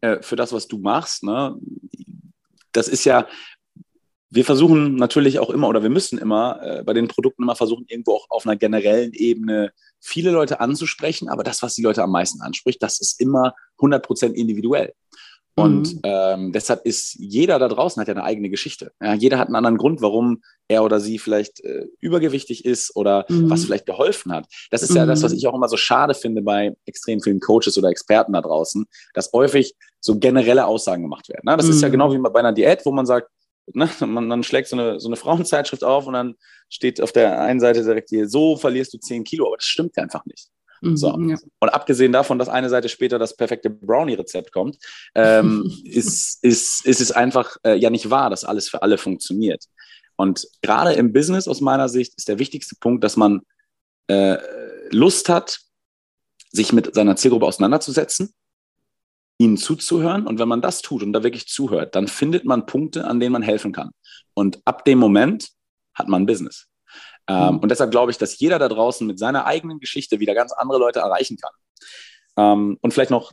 [SPEAKER 2] äh, für das, was du machst, ne, das ist ja, wir versuchen natürlich auch immer oder wir müssen immer äh, bei den Produkten immer versuchen, irgendwo auch auf einer generellen Ebene viele Leute anzusprechen, aber das, was die Leute am meisten anspricht, das ist immer 100% individuell. Und mhm. ähm, deshalb ist jeder da draußen hat ja eine eigene Geschichte. Ja, jeder hat einen anderen Grund, warum er oder sie vielleicht äh, übergewichtig ist oder mhm. was vielleicht geholfen hat. Das ist mhm. ja das, was mhm. ich auch immer so schade finde bei extrem vielen Coaches oder Experten da draußen, dass häufig so generelle Aussagen gemacht werden. Ne? Das ist ja mhm. genau wie bei einer Diät, wo man sagt, ne, man, man schlägt so eine, so eine Frauenzeitschrift auf und dann steht auf der einen Seite direkt hier, so verlierst du 10 Kilo, aber das stimmt einfach nicht. So. Mhm, ja. Und abgesehen davon, dass eine Seite später das perfekte Brownie-Rezept kommt, ähm, ist, ist, ist es einfach äh, ja nicht wahr, dass alles für alle funktioniert. Und gerade im Business aus meiner Sicht ist der wichtigste Punkt, dass man äh, Lust hat, sich mit seiner Zielgruppe auseinanderzusetzen, ihnen zuzuhören. Und wenn man das tut und da wirklich zuhört, dann findet man Punkte, an denen man helfen kann. Und ab dem Moment hat man ein Business. Ähm, mhm. Und deshalb glaube ich, dass jeder da draußen mit seiner eigenen Geschichte wieder ganz andere Leute erreichen kann. Ähm, und vielleicht noch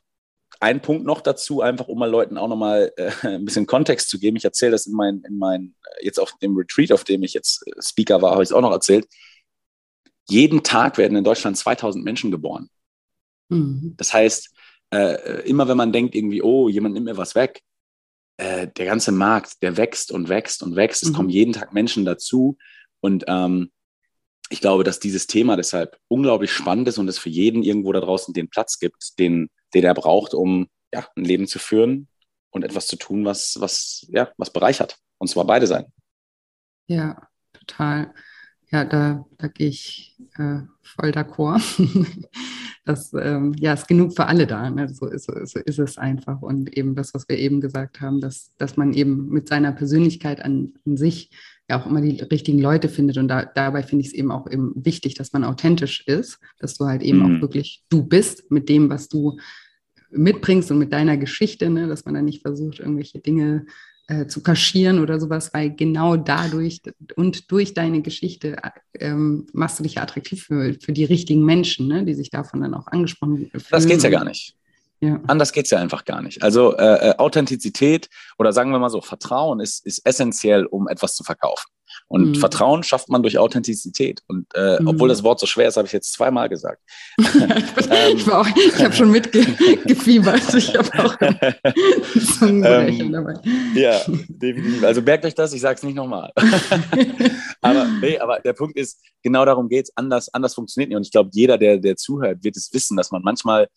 [SPEAKER 2] ein Punkt noch dazu, einfach um mal Leuten auch nochmal äh, ein bisschen Kontext zu geben. Ich erzähle das in meinem, in mein, äh, jetzt auf dem Retreat, auf dem ich jetzt äh, Speaker war, habe ich es auch noch erzählt. Jeden Tag werden in Deutschland 2000 Menschen geboren. Mhm. Das heißt, äh, immer wenn man denkt irgendwie, oh, jemand nimmt mir was weg, äh, der ganze Markt, der wächst und wächst und wächst. Es mhm. kommen jeden Tag Menschen dazu. Und ähm, ich glaube, dass dieses Thema deshalb unglaublich spannend ist und es für jeden irgendwo da draußen den Platz gibt, den, den er braucht, um ja, ein Leben zu führen und etwas zu tun, was, was, ja, was bereichert. Und zwar beide sein.
[SPEAKER 1] Ja, total. Ja, da, da gehe ich äh, voll d'accord. das ähm, ja, ist genug für alle da. Ne? So, ist, so ist es einfach. Und eben das, was wir eben gesagt haben, dass, dass man eben mit seiner Persönlichkeit an, an sich ja auch immer die richtigen Leute findet. Und da, dabei finde ich es eben auch eben wichtig, dass man authentisch ist, dass du halt eben mhm. auch wirklich du bist mit dem, was du mitbringst und mit deiner Geschichte, ne? dass man da nicht versucht, irgendwelche Dinge äh, zu kaschieren oder sowas, weil genau dadurch und durch deine Geschichte ähm, machst du dich ja attraktiv für, für die richtigen Menschen, ne? die sich davon dann auch angesprochen fühlen.
[SPEAKER 2] Das geht ja gar nicht. Ja. Anders geht es ja einfach gar nicht. Also äh, äh, Authentizität oder sagen wir mal so, Vertrauen ist, ist essentiell, um etwas zu verkaufen. Und mhm. Vertrauen schafft man durch Authentizität. Und äh, mhm. obwohl das Wort so schwer ist, habe ich jetzt zweimal gesagt.
[SPEAKER 1] ähm, ich, ich habe schon mitgefiebert. ich habe auch
[SPEAKER 2] ähm, dabei. Ja, definitiv. Also merkt euch das, ich sage es nicht nochmal. aber, nee, aber der Punkt ist, genau darum geht es. Anders, anders funktioniert nicht. Und ich glaube, jeder, der, der zuhört, wird es wissen, dass man manchmal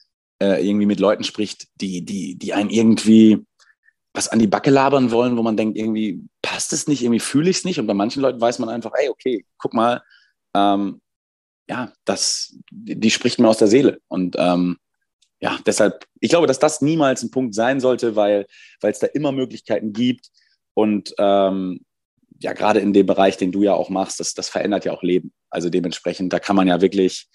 [SPEAKER 2] äh, irgendwie mit Leuten spricht, die, die, die einen irgendwie was an die Backe labern wollen, wo man denkt, irgendwie passt es nicht, irgendwie fühle ich es nicht. Und bei manchen Leuten weiß man einfach, ey, okay, guck mal, ähm, ja, das, die spricht mir aus der Seele. Und ähm, ja, deshalb, ich glaube, dass das niemals ein Punkt sein sollte, weil es da immer Möglichkeiten gibt. Und ähm, ja, gerade in dem Bereich, den du ja auch machst, das, das verändert ja auch Leben. Also dementsprechend, da kann man ja wirklich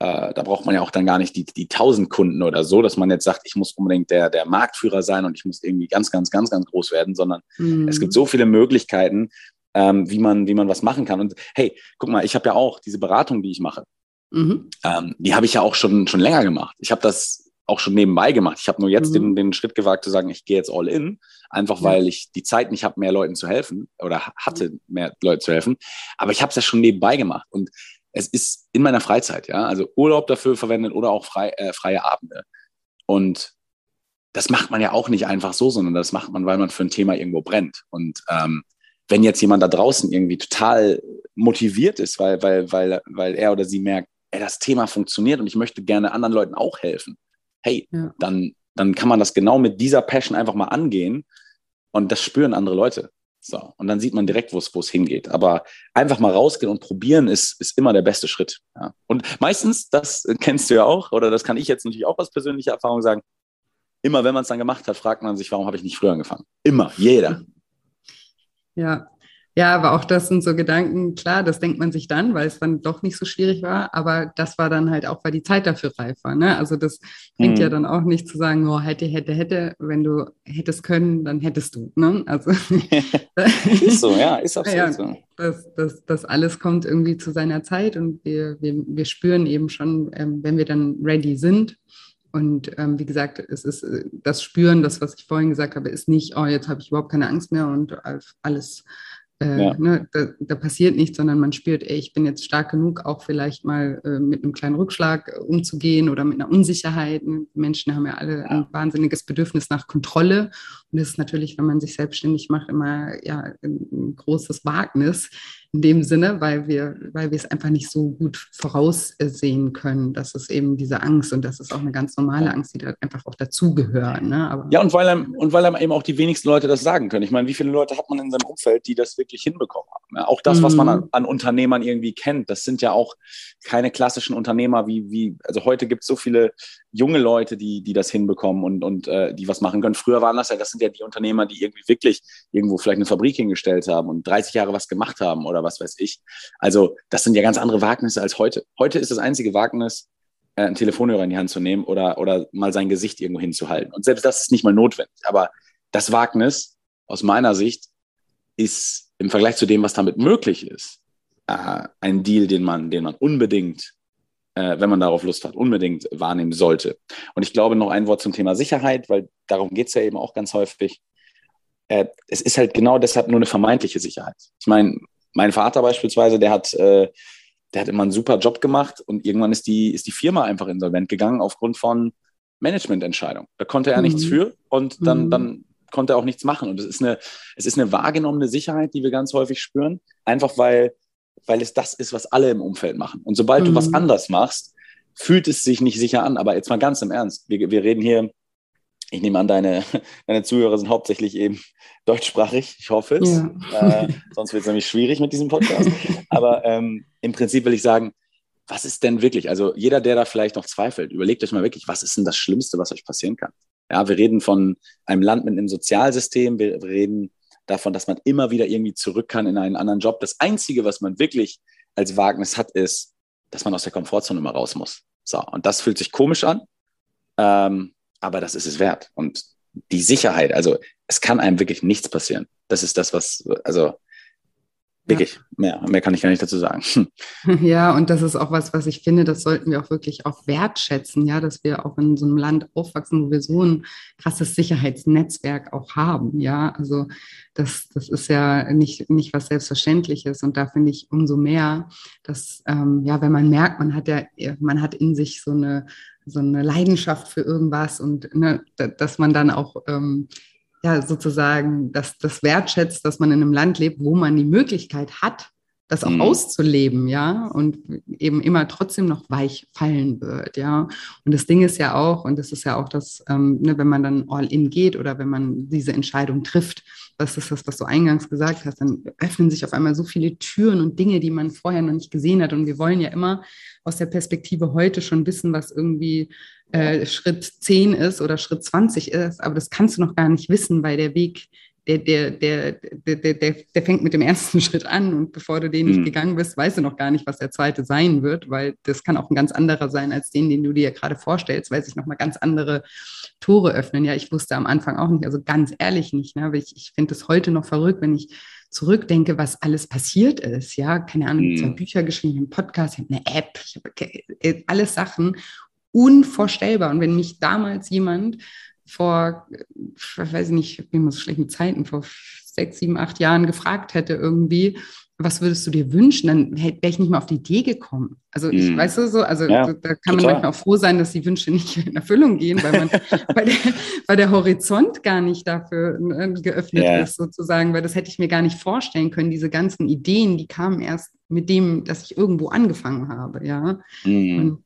[SPEAKER 2] äh, da braucht man ja auch dann gar nicht die, die 1000 Kunden oder so, dass man jetzt sagt, ich muss unbedingt der, der Marktführer sein und ich muss irgendwie ganz, ganz, ganz, ganz groß werden, sondern mhm. es gibt so viele Möglichkeiten, ähm, wie, man, wie man was machen kann. Und hey, guck mal, ich habe ja auch diese Beratung, die ich mache, mhm. ähm, die habe ich ja auch schon, schon länger gemacht. Ich habe das auch schon nebenbei gemacht. Ich habe nur jetzt mhm. den, den Schritt gewagt zu sagen, ich gehe jetzt all in, einfach ja. weil ich die Zeit nicht habe, mehr Leuten zu helfen oder hatte, mehr Leuten zu helfen. Aber ich habe es ja schon nebenbei gemacht. Und es ist in meiner Freizeit, ja, also Urlaub dafür verwendet oder auch frei, äh, freie Abende. Und das macht man ja auch nicht einfach so, sondern das macht man, weil man für ein Thema irgendwo brennt. Und ähm, wenn jetzt jemand da draußen irgendwie total motiviert ist, weil, weil, weil, weil er oder sie merkt, ey, das Thema funktioniert und ich möchte gerne anderen Leuten auch helfen, hey, ja. dann, dann kann man das genau mit dieser Passion einfach mal angehen und das spüren andere Leute. So, und dann sieht man direkt, wo es hingeht. Aber einfach mal rausgehen und probieren ist, ist immer der beste Schritt. Ja. Und meistens, das kennst du ja auch, oder das kann ich jetzt natürlich auch aus persönlicher Erfahrung sagen, immer wenn man es dann gemacht hat, fragt man sich, warum habe ich nicht früher angefangen? Immer, jeder.
[SPEAKER 1] Ja, ja, aber auch das sind so Gedanken, klar, das denkt man sich dann, weil es dann doch nicht so schwierig war, aber das war dann halt auch, weil die Zeit dafür reif war. Ne? Also das bringt mhm. ja dann auch nicht zu sagen, oh, hätte, hätte, hätte, wenn du hättest können, dann hättest du. Ne? Also
[SPEAKER 2] ist so, ja, ist absolut ja, so.
[SPEAKER 1] Das, das, das alles kommt irgendwie zu seiner Zeit und wir, wir, wir spüren eben schon, ähm, wenn wir dann ready sind, und ähm, wie gesagt, es ist äh, das Spüren, das, was ich vorhin gesagt habe, ist nicht, oh, jetzt habe ich überhaupt keine Angst mehr und alles äh, ja. ne, da, da, passiert nichts, sondern man spürt, ey, ich bin jetzt stark genug, auch vielleicht mal äh, mit einem kleinen Rückschlag äh, umzugehen oder mit einer Unsicherheit. Die Menschen haben ja alle ja. ein wahnsinniges Bedürfnis nach Kontrolle. Und das ist natürlich, wenn man sich selbstständig macht, immer ja, ein großes Wagnis, in dem Sinne, weil wir, weil wir es einfach nicht so gut voraussehen können. Das ist eben diese Angst und das ist auch eine ganz normale Angst, die da einfach auch dazugehören. Ne?
[SPEAKER 2] ja, und weil, einem, und weil einem eben auch die wenigsten Leute das sagen können. Ich meine, wie viele Leute hat man in seinem Umfeld, die das wirklich hinbekommen haben? Ja, auch das, was man an, mhm. an, Unternehmern irgendwie kennt, das sind ja auch keine klassischen Unternehmer wie, wie also heute gibt es so viele junge Leute, die, die das hinbekommen und, und äh, die was machen können. Früher waren das ja, das sind ja die Unternehmer, die irgendwie wirklich irgendwo vielleicht eine Fabrik hingestellt haben und 30 Jahre was gemacht haben oder was weiß ich. Also das sind ja ganz andere Wagnisse als heute. Heute ist das einzige Wagnis, äh, einen Telefonhörer in die Hand zu nehmen oder, oder mal sein Gesicht irgendwo hinzuhalten. Und selbst das ist nicht mal notwendig. Aber das Wagnis aus meiner Sicht ist im Vergleich zu dem, was damit möglich ist, äh, ein Deal, den man, den man unbedingt, äh, wenn man darauf Lust hat, unbedingt wahrnehmen sollte. Und ich glaube noch ein Wort zum Thema Sicherheit, weil darum geht es ja eben auch ganz häufig. Äh, es ist halt genau deshalb nur eine vermeintliche Sicherheit. Ich meine, mein Vater beispielsweise, der hat, äh, der hat immer einen super Job gemacht und irgendwann ist die, ist die Firma einfach insolvent gegangen aufgrund von Managemententscheidungen. Da konnte er mhm. nichts für und dann, mhm. dann konnte auch nichts machen. Und es ist eine, es ist eine wahrgenommene Sicherheit, die wir ganz häufig spüren, einfach weil, weil es das ist, was alle im Umfeld machen. Und sobald mhm. du was mhm. anders machst, fühlt es sich nicht sicher an. Aber jetzt mal ganz im Ernst, wir, wir reden hier, ich nehme an, deine, deine Zuhörer sind hauptsächlich eben deutschsprachig, ich hoffe es. Ja. Äh, sonst wird es nämlich schwierig mit diesem Podcast. Aber ähm, im Prinzip will ich sagen, was ist denn wirklich, also jeder, der da vielleicht noch zweifelt, überlegt euch mal wirklich, was ist denn das Schlimmste, was euch passieren kann? Ja, wir reden von einem Land mit einem Sozialsystem, wir reden davon, dass man immer wieder irgendwie zurück kann in einen anderen Job. Das Einzige, was man wirklich als Wagnis hat, ist, dass man aus der Komfortzone mal raus muss. So, und das fühlt sich komisch an, ähm, aber das ist es wert. Und die Sicherheit, also es kann einem wirklich nichts passieren. Das ist das, was, also Wirklich, ja. mehr, mehr kann ich gar nicht dazu sagen.
[SPEAKER 1] Ja, und das ist auch was, was ich finde, das sollten wir auch wirklich auch wertschätzen, ja, dass wir auch in so einem Land aufwachsen, wo wir so ein krasses Sicherheitsnetzwerk auch haben, ja. Also das, das ist ja nicht, nicht was Selbstverständliches. Und da finde ich umso mehr, dass, ähm, ja, wenn man merkt, man hat ja, man hat in sich so eine, so eine Leidenschaft für irgendwas und ne, dass man dann auch ähm, ja sozusagen das, das wertschätzt, dass man in einem Land lebt, wo man die Möglichkeit hat, das auch mhm. auszuleben, ja, und eben immer trotzdem noch weich fallen wird, ja. Und das Ding ist ja auch, und das ist ja auch das, ähm, ne, wenn man dann all in geht oder wenn man diese Entscheidung trifft, was ist das, was du eingangs gesagt hast, dann öffnen sich auf einmal so viele Türen und Dinge, die man vorher noch nicht gesehen hat. Und wir wollen ja immer aus der Perspektive heute schon wissen, was irgendwie äh, Schritt 10 ist oder Schritt 20 ist, aber das kannst du noch gar nicht wissen, weil der Weg, der, der, der, der, der, der fängt mit dem ersten Schritt an und bevor du den nicht mhm. gegangen bist, weißt du noch gar nicht, was der zweite sein wird, weil das kann auch ein ganz anderer sein als den, den du dir gerade vorstellst, weil sich nochmal ganz andere Tore öffnen. Ja, ich wusste am Anfang auch nicht, also ganz ehrlich nicht, ne? ich, ich finde es heute noch verrückt, wenn ich zurückdenke, was alles passiert ist, ja, keine Ahnung, mhm. zwei Bücher geschrieben, einen Podcast, ich habe eine App, ich habe äh, alles Sachen unvorstellbar. Und wenn mich damals jemand vor, ich weiß nicht, ich so schlecht mit Zeiten, vor sechs, sieben, acht Jahren gefragt hätte irgendwie, was würdest du dir wünschen, dann wäre ich nicht mal auf die Idee gekommen. Also ich mm. weiß so, also ja, da kann total. man manchmal auch froh sein, dass die Wünsche nicht in Erfüllung gehen, weil man weil, der, weil der Horizont gar nicht dafür äh, geöffnet ja. ist, sozusagen, weil das hätte ich mir gar nicht vorstellen können. Diese ganzen Ideen, die kamen erst mit dem, dass ich irgendwo angefangen habe, ja. Mm. Und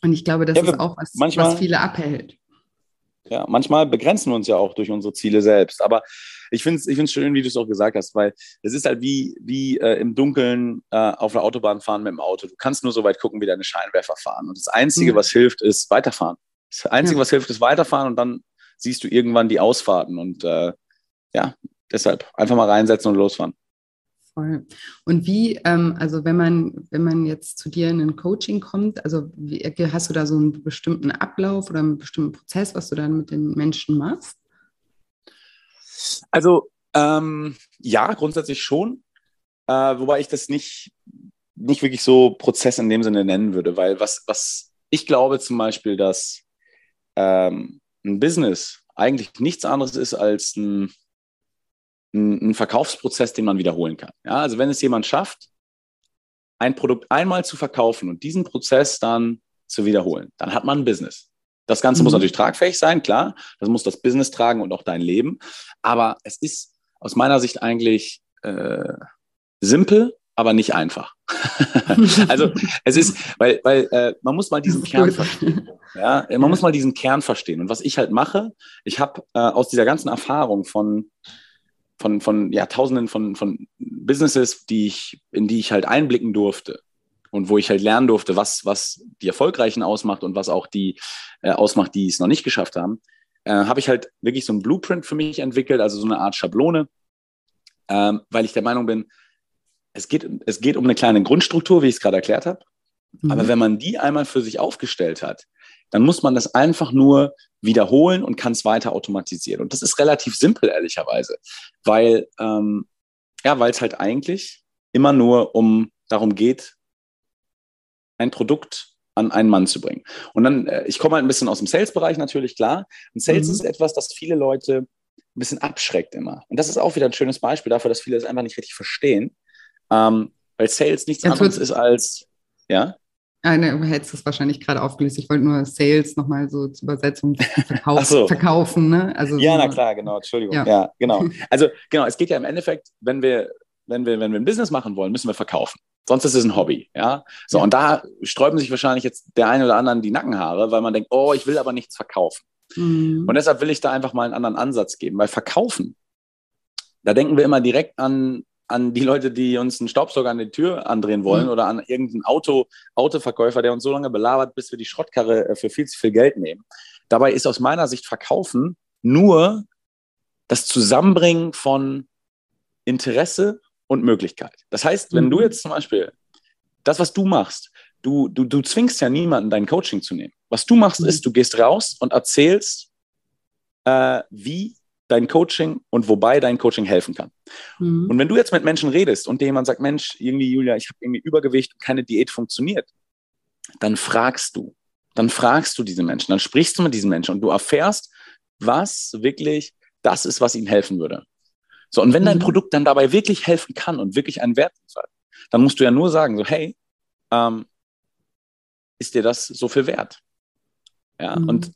[SPEAKER 1] und ich glaube, das ja, ist auch was, manchmal, was viele abhält.
[SPEAKER 2] Ja, manchmal begrenzen wir uns ja auch durch unsere Ziele selbst. Aber ich finde es ich schön, wie du es auch gesagt hast, weil es ist halt wie, wie äh, im Dunkeln äh, auf der Autobahn fahren mit dem Auto. Du kannst nur so weit gucken, wie deine Scheinwerfer fahren. Und das Einzige, mhm. was hilft, ist weiterfahren. Das Einzige, ja. was hilft, ist weiterfahren und dann siehst du irgendwann die Ausfahrten. Und äh, ja, deshalb einfach mal reinsetzen und losfahren.
[SPEAKER 1] Voll. Und wie, ähm, also wenn man, wenn man jetzt zu dir in ein Coaching kommt, also wie, hast du da so einen bestimmten Ablauf oder einen bestimmten Prozess, was du dann mit den Menschen machst?
[SPEAKER 2] Also ähm, ja, grundsätzlich schon, äh, wobei ich das nicht, nicht wirklich so Prozess in dem Sinne nennen würde, weil was, was ich glaube zum Beispiel, dass ähm, ein Business eigentlich nichts anderes ist als ein ein, Verkaufsprozess, den man wiederholen kann. Ja, also wenn es jemand schafft, ein Produkt einmal zu verkaufen und diesen Prozess dann zu wiederholen, dann hat man ein Business. Das Ganze mhm. muss natürlich tragfähig sein, klar. Das muss das Business tragen und auch dein Leben. Aber es ist aus meiner Sicht eigentlich äh, simpel, aber nicht einfach. also es ist, weil, weil äh, man muss mal diesen Kern verstehen. Ja, man muss mal diesen Kern verstehen. Und was ich halt mache, ich habe äh, aus dieser ganzen Erfahrung von von, von ja, tausenden von, von Businesses, die ich, in die ich halt einblicken durfte und wo ich halt lernen durfte, was, was die Erfolgreichen ausmacht und was auch die äh, ausmacht, die es noch nicht geschafft haben, äh, habe ich halt wirklich so ein Blueprint für mich entwickelt, also so eine Art Schablone, ähm, weil ich der Meinung bin, es geht, es geht um eine kleine Grundstruktur, wie ich es gerade erklärt habe. Mhm. Aber wenn man die einmal für sich aufgestellt hat, dann muss man das einfach nur wiederholen und kann es weiter automatisieren. Und das ist relativ simpel, ehrlicherweise, weil ähm, ja, weil es halt eigentlich immer nur um darum geht, ein Produkt an einen Mann zu bringen. Und dann, äh, ich komme halt ein bisschen aus dem Sales-Bereich natürlich, klar. Und Sales mhm. ist etwas, das viele Leute ein bisschen abschreckt immer. Und das ist auch wieder ein schönes Beispiel dafür, dass viele das einfach nicht richtig verstehen. Ähm, weil Sales nichts anderes ist als, ja?
[SPEAKER 1] Ah, ne, du hättest es wahrscheinlich gerade aufgelöst. Ich wollte nur Sales nochmal so zur Übersetzung verkaufen, so. verkaufen ne?
[SPEAKER 2] Also ja, so, na klar, genau, Entschuldigung. Ja. ja, genau. Also genau, es geht ja im Endeffekt, wenn wir, wenn wir, wenn wir ein Business machen wollen, müssen wir verkaufen. Sonst ist es ein Hobby, ja. So, ja. und da sträuben sich wahrscheinlich jetzt der eine oder anderen die Nackenhaare, weil man denkt, oh, ich will aber nichts verkaufen. Mhm. Und deshalb will ich da einfach mal einen anderen Ansatz geben, weil verkaufen, da denken wir immer direkt an an die Leute, die uns einen Staubsauger an die Tür andrehen wollen mhm. oder an irgendeinen Auto, Autoverkäufer, der uns so lange belabert, bis wir die Schrottkarre äh, für viel zu viel Geld nehmen. Dabei ist aus meiner Sicht Verkaufen nur das Zusammenbringen von Interesse und Möglichkeit. Das heißt, wenn mhm. du jetzt zum Beispiel das, was du machst, du, du, du zwingst ja niemanden, dein Coaching zu nehmen. Was du machst, mhm. ist, du gehst raus und erzählst, äh, wie dein Coaching und wobei dein Coaching helfen kann. Mhm. Und wenn du jetzt mit Menschen redest und dir jemand sagt, Mensch, irgendwie Julia, ich habe irgendwie Übergewicht und keine Diät funktioniert, dann fragst du, dann fragst du diese Menschen, dann sprichst du mit diesen Menschen und du erfährst, was wirklich das ist, was ihnen helfen würde. So, und wenn dein mhm. Produkt dann dabei wirklich helfen kann und wirklich einen Wert hat, dann musst du ja nur sagen, so, hey, ähm, ist dir das so viel wert? Ja, mhm. und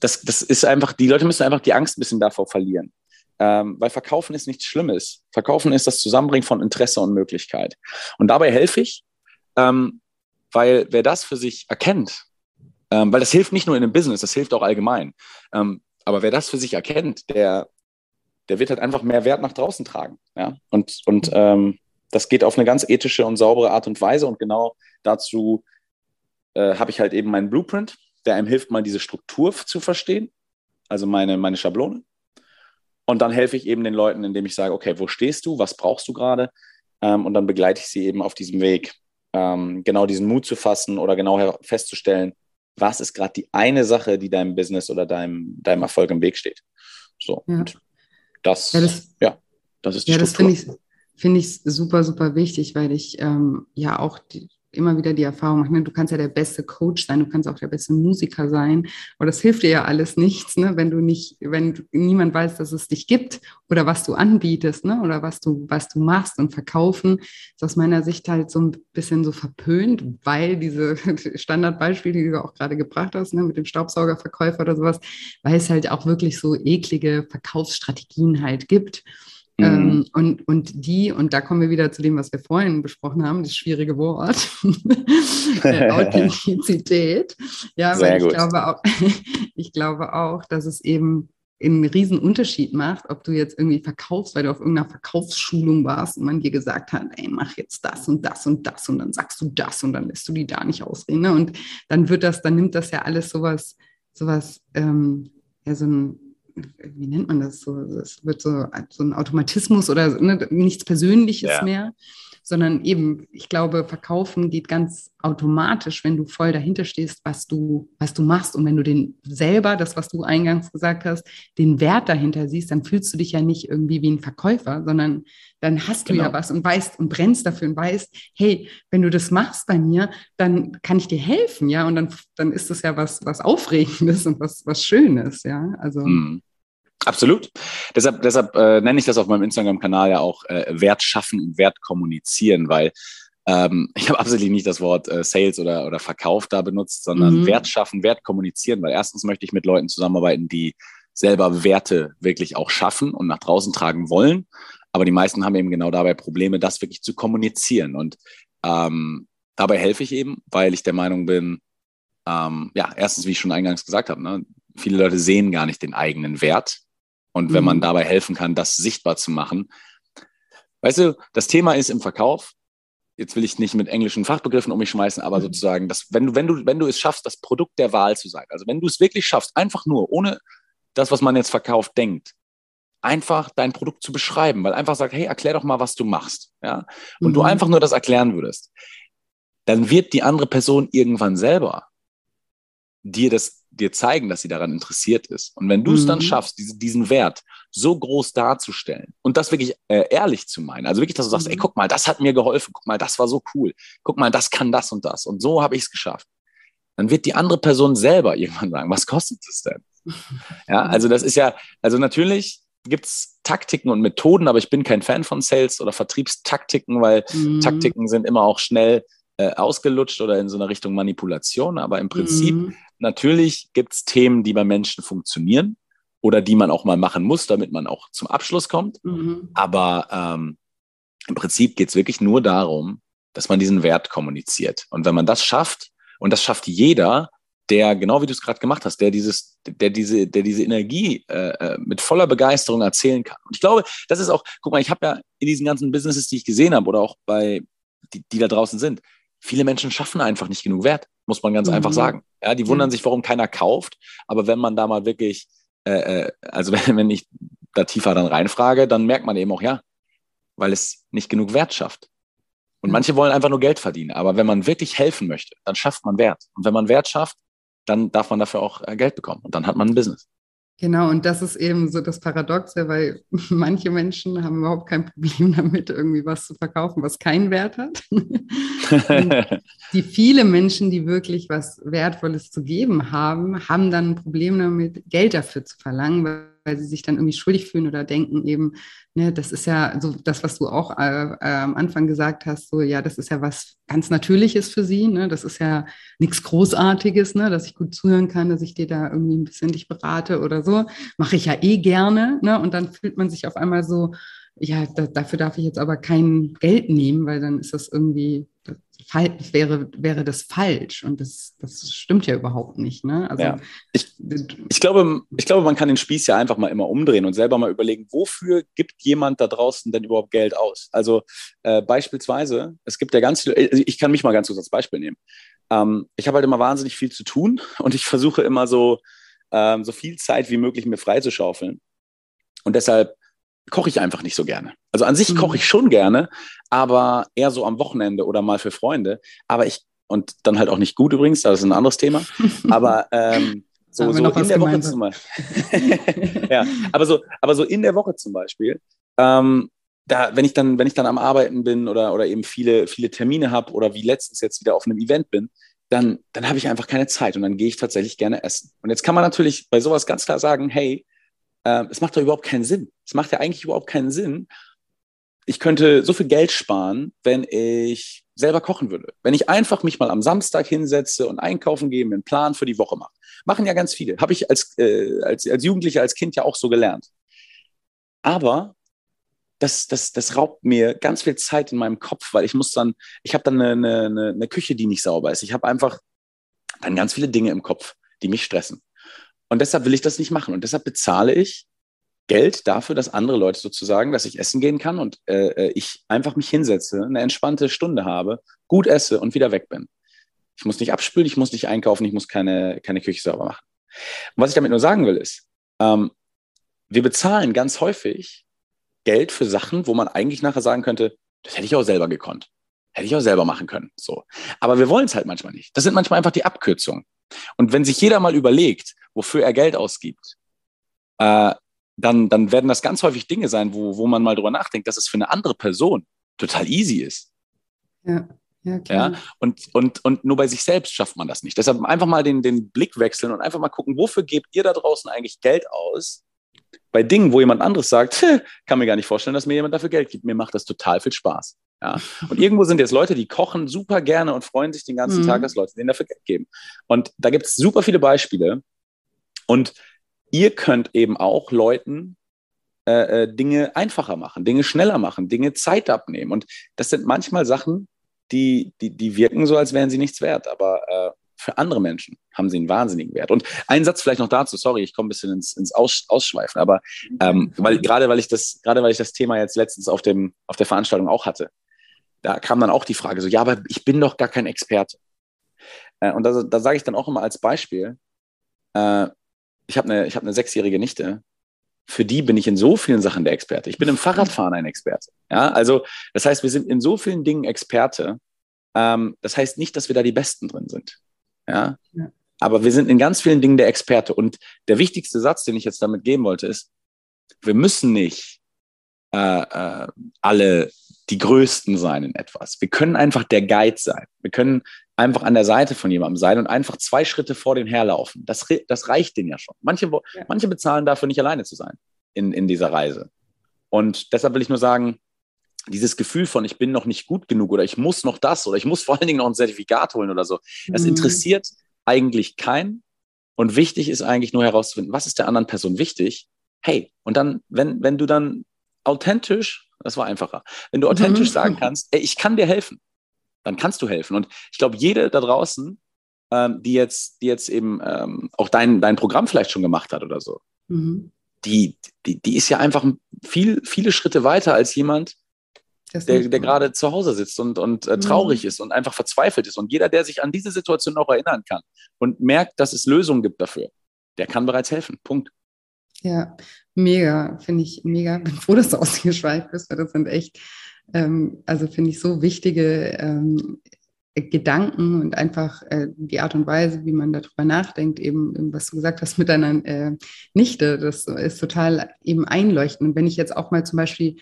[SPEAKER 2] das, das ist einfach, die Leute müssen einfach die Angst ein bisschen davor verlieren. Ähm, weil Verkaufen ist nichts Schlimmes. Verkaufen ist das Zusammenbringen von Interesse und Möglichkeit. Und dabei helfe ich, ähm, weil wer das für sich erkennt, ähm, weil das hilft nicht nur in dem Business, das hilft auch allgemein. Ähm, aber wer das für sich erkennt, der, der wird halt einfach mehr Wert nach draußen tragen. Ja? Und, und ähm, das geht auf eine ganz ethische und saubere Art und Weise. Und genau dazu äh, habe ich halt eben meinen Blueprint der einem hilft, mal diese Struktur zu verstehen, also meine, meine Schablone. Und dann helfe ich eben den Leuten, indem ich sage, okay, wo stehst du, was brauchst du gerade? Ähm, und dann begleite ich sie eben auf diesem Weg, ähm, genau diesen Mut zu fassen oder genau festzustellen, was ist gerade die eine Sache, die deinem Business oder deinem, deinem Erfolg im Weg steht. So, ja. und das, ja, das, ja, das ist die ja, Struktur.
[SPEAKER 1] Das finde ich, find ich super, super wichtig, weil ich ähm, ja auch die, immer wieder die Erfahrung machen, ne? du kannst ja der beste Coach sein, du kannst auch der beste Musiker sein, aber das hilft dir ja alles nichts, ne? wenn du nicht, wenn niemand weiß, dass es dich gibt oder was du anbietest, ne? oder was du, was du machst und verkaufen, ist aus meiner Sicht halt so ein bisschen so verpönt, weil diese Standardbeispiele, die du auch gerade gebracht hast, ne? mit dem Staubsaugerverkäufer oder sowas, weil es halt auch wirklich so eklige Verkaufsstrategien halt gibt. Mhm. Ähm, und, und die, und da kommen wir wieder zu dem, was wir vorhin besprochen haben, das schwierige Wort, Authentizität. Ja, Sehr weil ich glaube, auch, ich glaube auch, dass es eben einen riesen Unterschied macht, ob du jetzt irgendwie verkaufst, weil du auf irgendeiner Verkaufsschulung warst und man dir gesagt hat, ey, mach jetzt das und das und das und dann sagst du das und dann lässt du die da nicht ausreden. Ne? Und dann wird das, dann nimmt das ja alles sowas, sowas, ähm, ja, so ein wie nennt man das so? Es wird so, so ein Automatismus oder ne, nichts Persönliches ja. mehr, sondern eben, ich glaube, verkaufen geht ganz automatisch, wenn du voll dahinter stehst, was du, was du machst. Und wenn du den selber, das, was du eingangs gesagt hast, den Wert dahinter siehst, dann fühlst du dich ja nicht irgendwie wie ein Verkäufer, sondern dann hast du genau. ja was und weißt und brennst dafür und weißt, hey, wenn du das machst bei mir, dann kann ich dir helfen, ja. Und dann, dann ist das ja was, was Aufregendes und was, was Schönes, ja. Also. Hm.
[SPEAKER 2] Absolut. Deshalb, deshalb äh, nenne ich das auf meinem Instagram-Kanal ja auch äh, Wert schaffen und Wert kommunizieren, weil ähm, ich habe absolut nicht das Wort äh, Sales oder, oder Verkauf da benutzt, sondern mhm. Wert schaffen, Wert kommunizieren, weil erstens möchte ich mit Leuten zusammenarbeiten, die selber Werte wirklich auch schaffen und nach draußen tragen wollen. Aber die meisten haben eben genau dabei Probleme, das wirklich zu kommunizieren. Und ähm, dabei helfe ich eben, weil ich der Meinung bin, ähm, ja, erstens, wie ich schon eingangs gesagt habe, ne, viele Leute sehen gar nicht den eigenen Wert und wenn man mhm. dabei helfen kann, das sichtbar zu machen. Weißt du, das Thema ist im Verkauf, jetzt will ich nicht mit englischen Fachbegriffen um mich schmeißen, aber mhm. sozusagen, dass, wenn, du, wenn, du, wenn du es schaffst, das Produkt der Wahl zu sein, also wenn du es wirklich schaffst, einfach nur, ohne das, was man jetzt verkauft, denkt, einfach dein Produkt zu beschreiben, weil einfach sagt, hey, erklär doch mal, was du machst. Ja? Und mhm. du einfach nur das erklären würdest, dann wird die andere Person irgendwann selber dir das dir zeigen, dass sie daran interessiert ist. Und wenn du es mhm. dann schaffst, diese, diesen Wert so groß darzustellen und das wirklich äh, ehrlich zu meinen, also wirklich, dass du sagst, mhm. ey, guck mal, das hat mir geholfen, guck mal, das war so cool, guck mal, das kann das und das und so habe ich es geschafft, dann wird die andere Person selber irgendwann sagen, was kostet es denn? ja, also das ist ja, also natürlich gibt es Taktiken und Methoden, aber ich bin kein Fan von Sales oder Vertriebstaktiken, weil mhm. Taktiken sind immer auch schnell äh, ausgelutscht oder in so einer Richtung Manipulation, aber im Prinzip mhm. Natürlich gibt es Themen, die bei Menschen funktionieren oder die man auch mal machen muss, damit man auch zum Abschluss kommt. Mhm. Aber ähm, im Prinzip geht es wirklich nur darum, dass man diesen Wert kommuniziert. Und wenn man das schafft, und das schafft jeder, der, genau wie du es gerade gemacht hast, der dieses, der diese, der diese Energie äh, äh, mit voller Begeisterung erzählen kann. Und ich glaube, das ist auch, guck mal, ich habe ja in diesen ganzen Businesses, die ich gesehen habe oder auch bei, die, die da draußen sind, viele Menschen schaffen einfach nicht genug Wert, muss man ganz mhm. einfach sagen. Ja, die wundern sich, warum keiner kauft. Aber wenn man da mal wirklich, äh, äh also wenn, wenn ich da tiefer dann reinfrage, dann merkt man eben auch, ja, weil es nicht genug Wert schafft. Und manche wollen einfach nur Geld verdienen. Aber wenn man wirklich helfen möchte, dann schafft man Wert. Und wenn man Wert schafft, dann darf man dafür auch äh, Geld bekommen. Und dann hat man ein Business.
[SPEAKER 1] Genau, und das ist eben so das Paradoxe, weil manche Menschen haben überhaupt kein Problem damit, irgendwie was zu verkaufen, was keinen Wert hat. die viele Menschen, die wirklich was Wertvolles zu geben haben, haben dann ein Problem damit, Geld dafür zu verlangen, weil sie sich dann irgendwie schuldig fühlen oder denken eben, ne, das ist ja so das, was du auch äh, äh, am Anfang gesagt hast, so ja, das ist ja was ganz Natürliches für sie, ne, das ist ja nichts Großartiges, ne, dass ich gut zuhören kann, dass ich dir da irgendwie ein bisschen dich berate oder so, mache ich ja eh gerne, ne, und dann fühlt man sich auf einmal so, ja, da, dafür darf ich jetzt aber kein Geld nehmen, weil dann ist das irgendwie wäre, wäre das falsch. Und das, das stimmt ja überhaupt nicht. Ne?
[SPEAKER 2] Also, ja. ich, ich, glaube, ich glaube, man kann den Spieß ja einfach mal immer umdrehen und selber mal überlegen, wofür gibt jemand da draußen denn überhaupt Geld aus? Also äh, beispielsweise, es gibt ja ganz viele, also ich kann mich mal ganz kurz als Beispiel nehmen. Ähm, ich habe halt immer wahnsinnig viel zu tun und ich versuche immer so, ähm, so viel Zeit wie möglich mir freizuschaufeln. Und deshalb koche ich einfach nicht so gerne. Also an sich koche mhm. ich schon gerne, aber eher so am Wochenende oder mal für Freunde. Aber ich, und dann halt auch nicht gut übrigens, das ist ein anderes Thema. Aber ähm, so, so in der Woche zum Beispiel. ja, aber so, aber so in der Woche zum Beispiel, ähm, da, wenn ich dann, wenn ich dann am Arbeiten bin oder, oder eben viele, viele Termine habe oder wie letztens jetzt wieder auf einem Event bin, dann, dann habe ich einfach keine Zeit und dann gehe ich tatsächlich gerne essen. Und jetzt kann man natürlich bei sowas ganz klar sagen, hey, es macht doch überhaupt keinen Sinn. Es macht ja eigentlich überhaupt keinen Sinn. Ich könnte so viel Geld sparen, wenn ich selber kochen würde. Wenn ich einfach mich mal am Samstag hinsetze und einkaufen gehe, mir einen Plan für die Woche mache. Machen ja ganz viele. Habe ich als, äh, als, als Jugendlicher, als Kind ja auch so gelernt. Aber das, das, das raubt mir ganz viel Zeit in meinem Kopf, weil ich muss dann, ich habe dann eine, eine, eine Küche, die nicht sauber ist. Ich habe einfach dann ganz viele Dinge im Kopf, die mich stressen. Und deshalb will ich das nicht machen. Und deshalb bezahle ich Geld dafür, dass andere Leute sozusagen, dass ich essen gehen kann und äh, äh, ich einfach mich hinsetze, eine entspannte Stunde habe, gut esse und wieder weg bin. Ich muss nicht abspülen, ich muss nicht einkaufen, ich muss keine, keine Küche sauber machen. Und was ich damit nur sagen will, ist, ähm, wir bezahlen ganz häufig Geld für Sachen, wo man eigentlich nachher sagen könnte, das hätte ich auch selber gekonnt. Hätte ich auch selber machen können. So. Aber wir wollen es halt manchmal nicht. Das sind manchmal einfach die Abkürzungen. Und wenn sich jeder mal überlegt, wofür er Geld ausgibt, äh, dann, dann werden das ganz häufig Dinge sein, wo, wo man mal drüber nachdenkt, dass es für eine andere Person total easy ist. Ja. Ja, klar. ja, und, und, und nur bei sich selbst schafft man das nicht. Deshalb einfach mal den, den Blick wechseln und einfach mal gucken, wofür gebt ihr da draußen eigentlich Geld aus? Bei Dingen, wo jemand anderes sagt, kann mir gar nicht vorstellen, dass mir jemand dafür Geld gibt. Mir macht das total viel Spaß. Ja. Und irgendwo sind jetzt Leute, die kochen super gerne und freuen sich den ganzen mhm. Tag, dass Leute denen dafür Geld geben. Und da gibt es super viele Beispiele. Und ihr könnt eben auch Leuten äh, äh, Dinge einfacher machen, Dinge schneller machen, Dinge Zeit abnehmen. Und das sind manchmal Sachen, die, die, die wirken so, als wären sie nichts wert. Aber äh, für andere Menschen haben sie einen wahnsinnigen Wert. Und ein Satz vielleicht noch dazu, sorry, ich komme ein bisschen ins, ins Aus, Ausschweifen, aber ähm, weil gerade weil ich das, gerade weil ich das Thema jetzt letztens auf dem, auf der Veranstaltung auch hatte, da kam dann auch die Frage so, ja, aber ich bin doch gar kein Experte. Äh, und da, da sage ich dann auch immer als Beispiel, äh, ich habe eine, hab eine sechsjährige Nichte, für die bin ich in so vielen Sachen der Experte. Ich bin im Fahrradfahren ein Experte. Ja, also das heißt, wir sind in so vielen Dingen Experte. Ähm, das heißt nicht, dass wir da die Besten drin sind. Ja? ja? Aber wir sind in ganz vielen Dingen der Experte. Und der wichtigste Satz, den ich jetzt damit geben wollte, ist, wir müssen nicht äh, äh, alle die Größten sein in etwas. Wir können einfach der Guide sein. Wir können einfach an der Seite von jemandem sein und einfach zwei Schritte vor dem herlaufen. Das, das reicht denen ja schon. Manche, ja. manche bezahlen dafür nicht alleine zu sein in, in dieser Reise. Und deshalb will ich nur sagen, dieses Gefühl von, ich bin noch nicht gut genug oder ich muss noch das oder ich muss vor allen Dingen noch ein Zertifikat holen oder so, das mhm. interessiert eigentlich keinen. Und wichtig ist eigentlich nur herauszufinden, was ist der anderen Person wichtig? Hey, und dann, wenn, wenn du dann authentisch, das war einfacher, wenn du authentisch mhm. sagen kannst, ey, ich kann dir helfen, dann kannst du helfen. Und ich glaube, jede da draußen, ähm, die jetzt, die jetzt eben ähm, auch dein, dein Programm vielleicht schon gemacht hat oder so, mhm. die, die, die ist ja einfach viel, viele Schritte weiter als jemand, der, der gerade zu Hause sitzt und, und äh, traurig mhm. ist und einfach verzweifelt ist. Und jeder, der sich an diese Situation noch erinnern kann und merkt, dass es Lösungen gibt dafür, der kann bereits helfen. Punkt.
[SPEAKER 1] Ja, mega, finde ich mega. Bin froh, dass du ausgeschweift bist, weil das sind echt, ähm, also finde ich so wichtige ähm, Gedanken und einfach äh, die Art und Weise, wie man darüber nachdenkt, eben, was du gesagt hast mit deiner äh, Nichte, das ist total eben einleuchtend. Und wenn ich jetzt auch mal zum Beispiel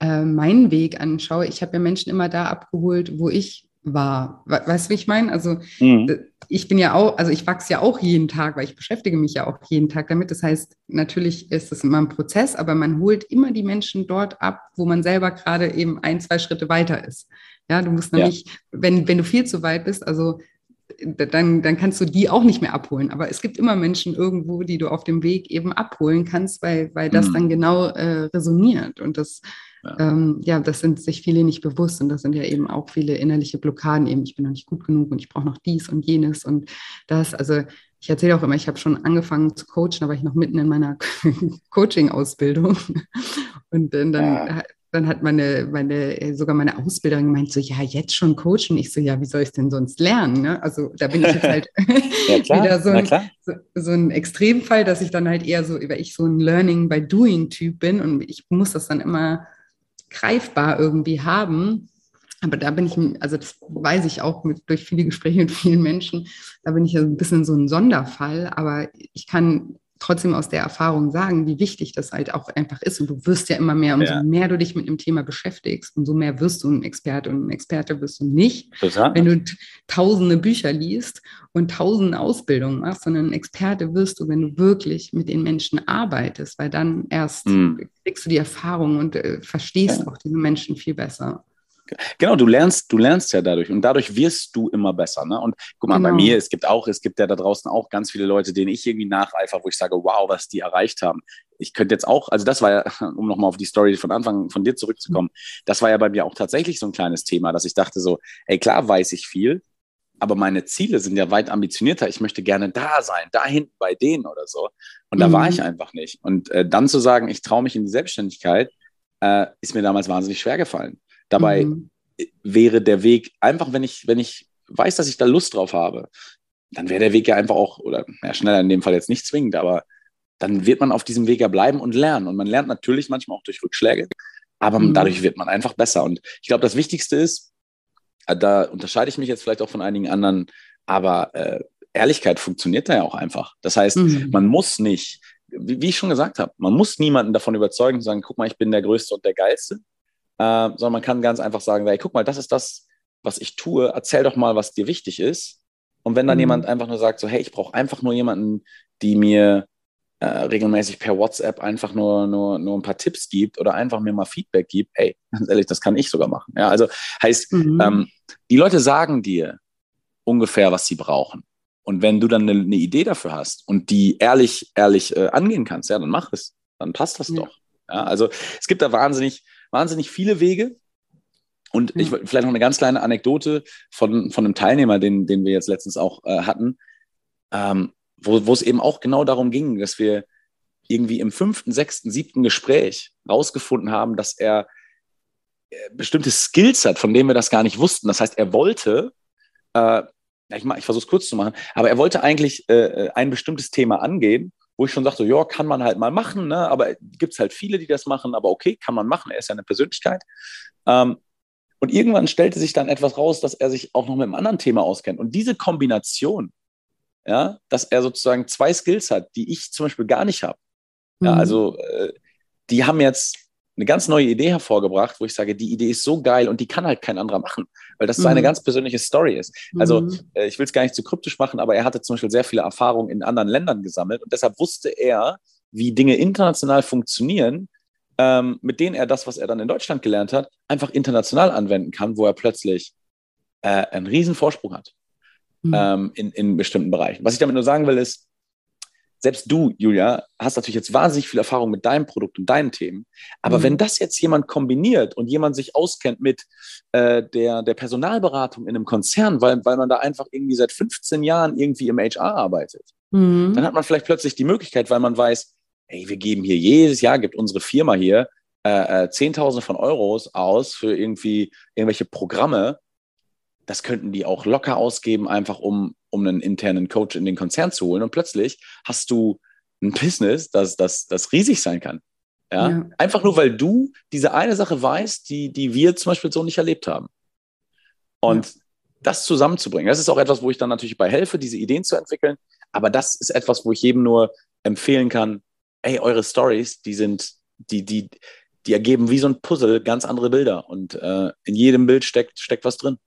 [SPEAKER 1] äh, meinen Weg anschaue, ich habe ja Menschen immer da abgeholt, wo ich war. Weißt du, wie ich meine? Also mhm. ich bin ja auch, also ich wachse ja auch jeden Tag, weil ich beschäftige mich ja auch jeden Tag damit. Das heißt, natürlich ist es immer ein Prozess, aber man holt immer die Menschen dort ab, wo man selber gerade eben ein, zwei Schritte weiter ist. Ja, du musst nämlich, ja. wenn, wenn du viel zu weit bist, also dann, dann kannst du die auch nicht mehr abholen. Aber es gibt immer Menschen irgendwo, die du auf dem Weg eben abholen kannst, weil, weil das mhm. dann genau äh, resoniert. Und das ja. Ähm, ja, das sind sich viele nicht bewusst und das sind ja eben auch viele innerliche Blockaden, eben ich bin noch nicht gut genug und ich brauche noch dies und jenes und das. Also ich erzähle auch immer, ich habe schon angefangen zu coachen, aber ich noch mitten in meiner Coaching-Ausbildung. Und dann, ja. Dann hat meine, meine, sogar meine Ausbilderin gemeint, so, ja, jetzt schon coachen. Ich so, ja, wie soll ich es denn sonst lernen? Ne? Also da bin ich jetzt halt ja, wieder so ein, so, so, ein Extremfall, dass ich dann halt eher so, weil ich so ein Learning by Doing Typ bin und ich muss das dann immer greifbar irgendwie haben. Aber da bin ich, also das weiß ich auch mit, durch viele Gespräche mit vielen Menschen, da bin ich ja ein bisschen so ein Sonderfall, aber ich kann trotzdem aus der Erfahrung sagen, wie wichtig das halt auch einfach ist. Und du wirst ja immer mehr, umso ja. mehr du dich mit einem Thema beschäftigst, umso mehr wirst du ein Experte und ein Experte wirst du nicht, Total. wenn du tausende Bücher liest und tausende Ausbildungen machst, sondern ein Experte wirst du, wenn du wirklich mit den Menschen arbeitest, weil dann erst mhm. kriegst du die Erfahrung und äh, verstehst ja. auch diese Menschen viel besser.
[SPEAKER 2] Genau, du lernst, du lernst ja dadurch und dadurch wirst du immer besser. Ne? Und guck mal, genau. bei mir, es gibt auch, es gibt ja da draußen auch ganz viele Leute, denen ich irgendwie nacheifer, wo ich sage, wow, was die erreicht haben. Ich könnte jetzt auch, also das war ja, um nochmal auf die Story von Anfang von dir zurückzukommen, das war ja bei mir auch tatsächlich so ein kleines Thema, dass ich dachte so, hey, klar weiß ich viel, aber meine Ziele sind ja weit ambitionierter. Ich möchte gerne da sein, da hinten bei denen oder so. Und da mhm. war ich einfach nicht. Und äh, dann zu sagen, ich traue mich in die Selbstständigkeit, äh, ist mir damals wahnsinnig schwer gefallen. Dabei mhm. wäre der Weg einfach, wenn ich, wenn ich weiß, dass ich da Lust drauf habe, dann wäre der Weg ja einfach auch, oder ja, schneller in dem Fall jetzt nicht zwingend, aber dann wird man auf diesem Weg ja bleiben und lernen. Und man lernt natürlich manchmal auch durch Rückschläge, aber mhm. dadurch wird man einfach besser. Und ich glaube, das Wichtigste ist, äh, da unterscheide ich mich jetzt vielleicht auch von einigen anderen, aber äh, Ehrlichkeit funktioniert da ja auch einfach. Das heißt, mhm. man muss nicht, wie, wie, ich schon gesagt habe, man muss niemanden davon überzeugen zu sagen, guck mal, ich bin der Größte und der Geilste, äh, sondern man kann ganz einfach sagen, hey, guck mal, das ist das, was ich tue, erzähl doch mal, was dir wichtig ist. Und wenn dann mhm. jemand einfach nur sagt, so, hey, ich brauche einfach nur jemanden, die mir äh, regelmäßig per WhatsApp einfach nur, nur, nur ein paar Tipps gibt oder einfach mir mal Feedback gibt, hey, ganz ehrlich, das kann ich sogar machen. Ja, also heißt, mhm. ähm, die Leute sagen dir ungefähr, was sie brauchen. Und wenn du dann eine, eine Idee dafür hast und die ehrlich, ehrlich äh, angehen kannst, ja, dann mach es. Dann passt das ja. doch. Ja, also es gibt da wahnsinnig, wahnsinnig viele Wege. Und ich vielleicht noch eine ganz kleine Anekdote von, von einem Teilnehmer, den, den wir jetzt letztens auch äh, hatten, ähm, wo, wo es eben auch genau darum ging, dass wir irgendwie im fünften, sechsten, siebten Gespräch rausgefunden haben, dass er äh, bestimmte Skills hat, von denen wir das gar nicht wussten. Das heißt, er wollte, äh, ich, ich versuche es kurz zu machen, aber er wollte eigentlich äh, äh, ein bestimmtes Thema angehen wo ich schon sagte, ja, kann man halt mal machen, ne? aber gibt es halt viele, die das machen, aber okay, kann man machen, er ist ja eine Persönlichkeit. Ähm, und irgendwann stellte sich dann etwas raus, dass er sich auch noch mit einem anderen Thema auskennt. Und diese Kombination, ja, dass er sozusagen zwei Skills hat, die ich zum Beispiel gar nicht habe. Ja, mhm. also äh, die haben jetzt eine ganz neue Idee hervorgebracht, wo ich sage, die Idee ist so geil und die kann halt kein anderer machen, weil das mhm. seine ganz persönliche Story ist. Also mhm. äh, ich will es gar nicht zu kryptisch machen, aber er hatte zum Beispiel sehr viele Erfahrungen in anderen Ländern gesammelt und deshalb wusste er, wie Dinge international funktionieren, ähm, mit denen er das, was er dann in Deutschland gelernt hat, einfach international anwenden kann, wo er plötzlich äh, einen riesen Vorsprung hat mhm. ähm, in, in bestimmten Bereichen. Was ich damit nur sagen will, ist, selbst du, Julia, hast natürlich jetzt wahnsinnig viel Erfahrung mit deinem Produkt und deinen Themen. Aber mhm. wenn das jetzt jemand kombiniert und jemand sich auskennt mit äh, der, der Personalberatung in einem Konzern, weil, weil man da einfach irgendwie seit 15 Jahren irgendwie im HR arbeitet, mhm. dann hat man vielleicht plötzlich die Möglichkeit, weil man weiß, hey, wir geben hier jedes Jahr, gibt unsere Firma hier äh, äh, Zehntausende von Euros aus für irgendwie irgendwelche Programme. Das könnten die auch locker ausgeben, einfach um um einen internen Coach in den Konzern zu holen. Und plötzlich hast du ein Business, das, das, das riesig sein kann. Ja? ja? Einfach nur, weil du diese eine Sache weißt, die, die wir zum Beispiel so nicht erlebt haben. Und ja. das zusammenzubringen, das ist auch etwas, wo ich dann natürlich bei helfe, diese Ideen zu entwickeln. Aber das ist etwas, wo ich jedem nur empfehlen kann, ey, eure Stories, die sind, die, die, die ergeben wie so ein Puzzle ganz andere Bilder. Und äh, in jedem Bild steckt, steckt was drin.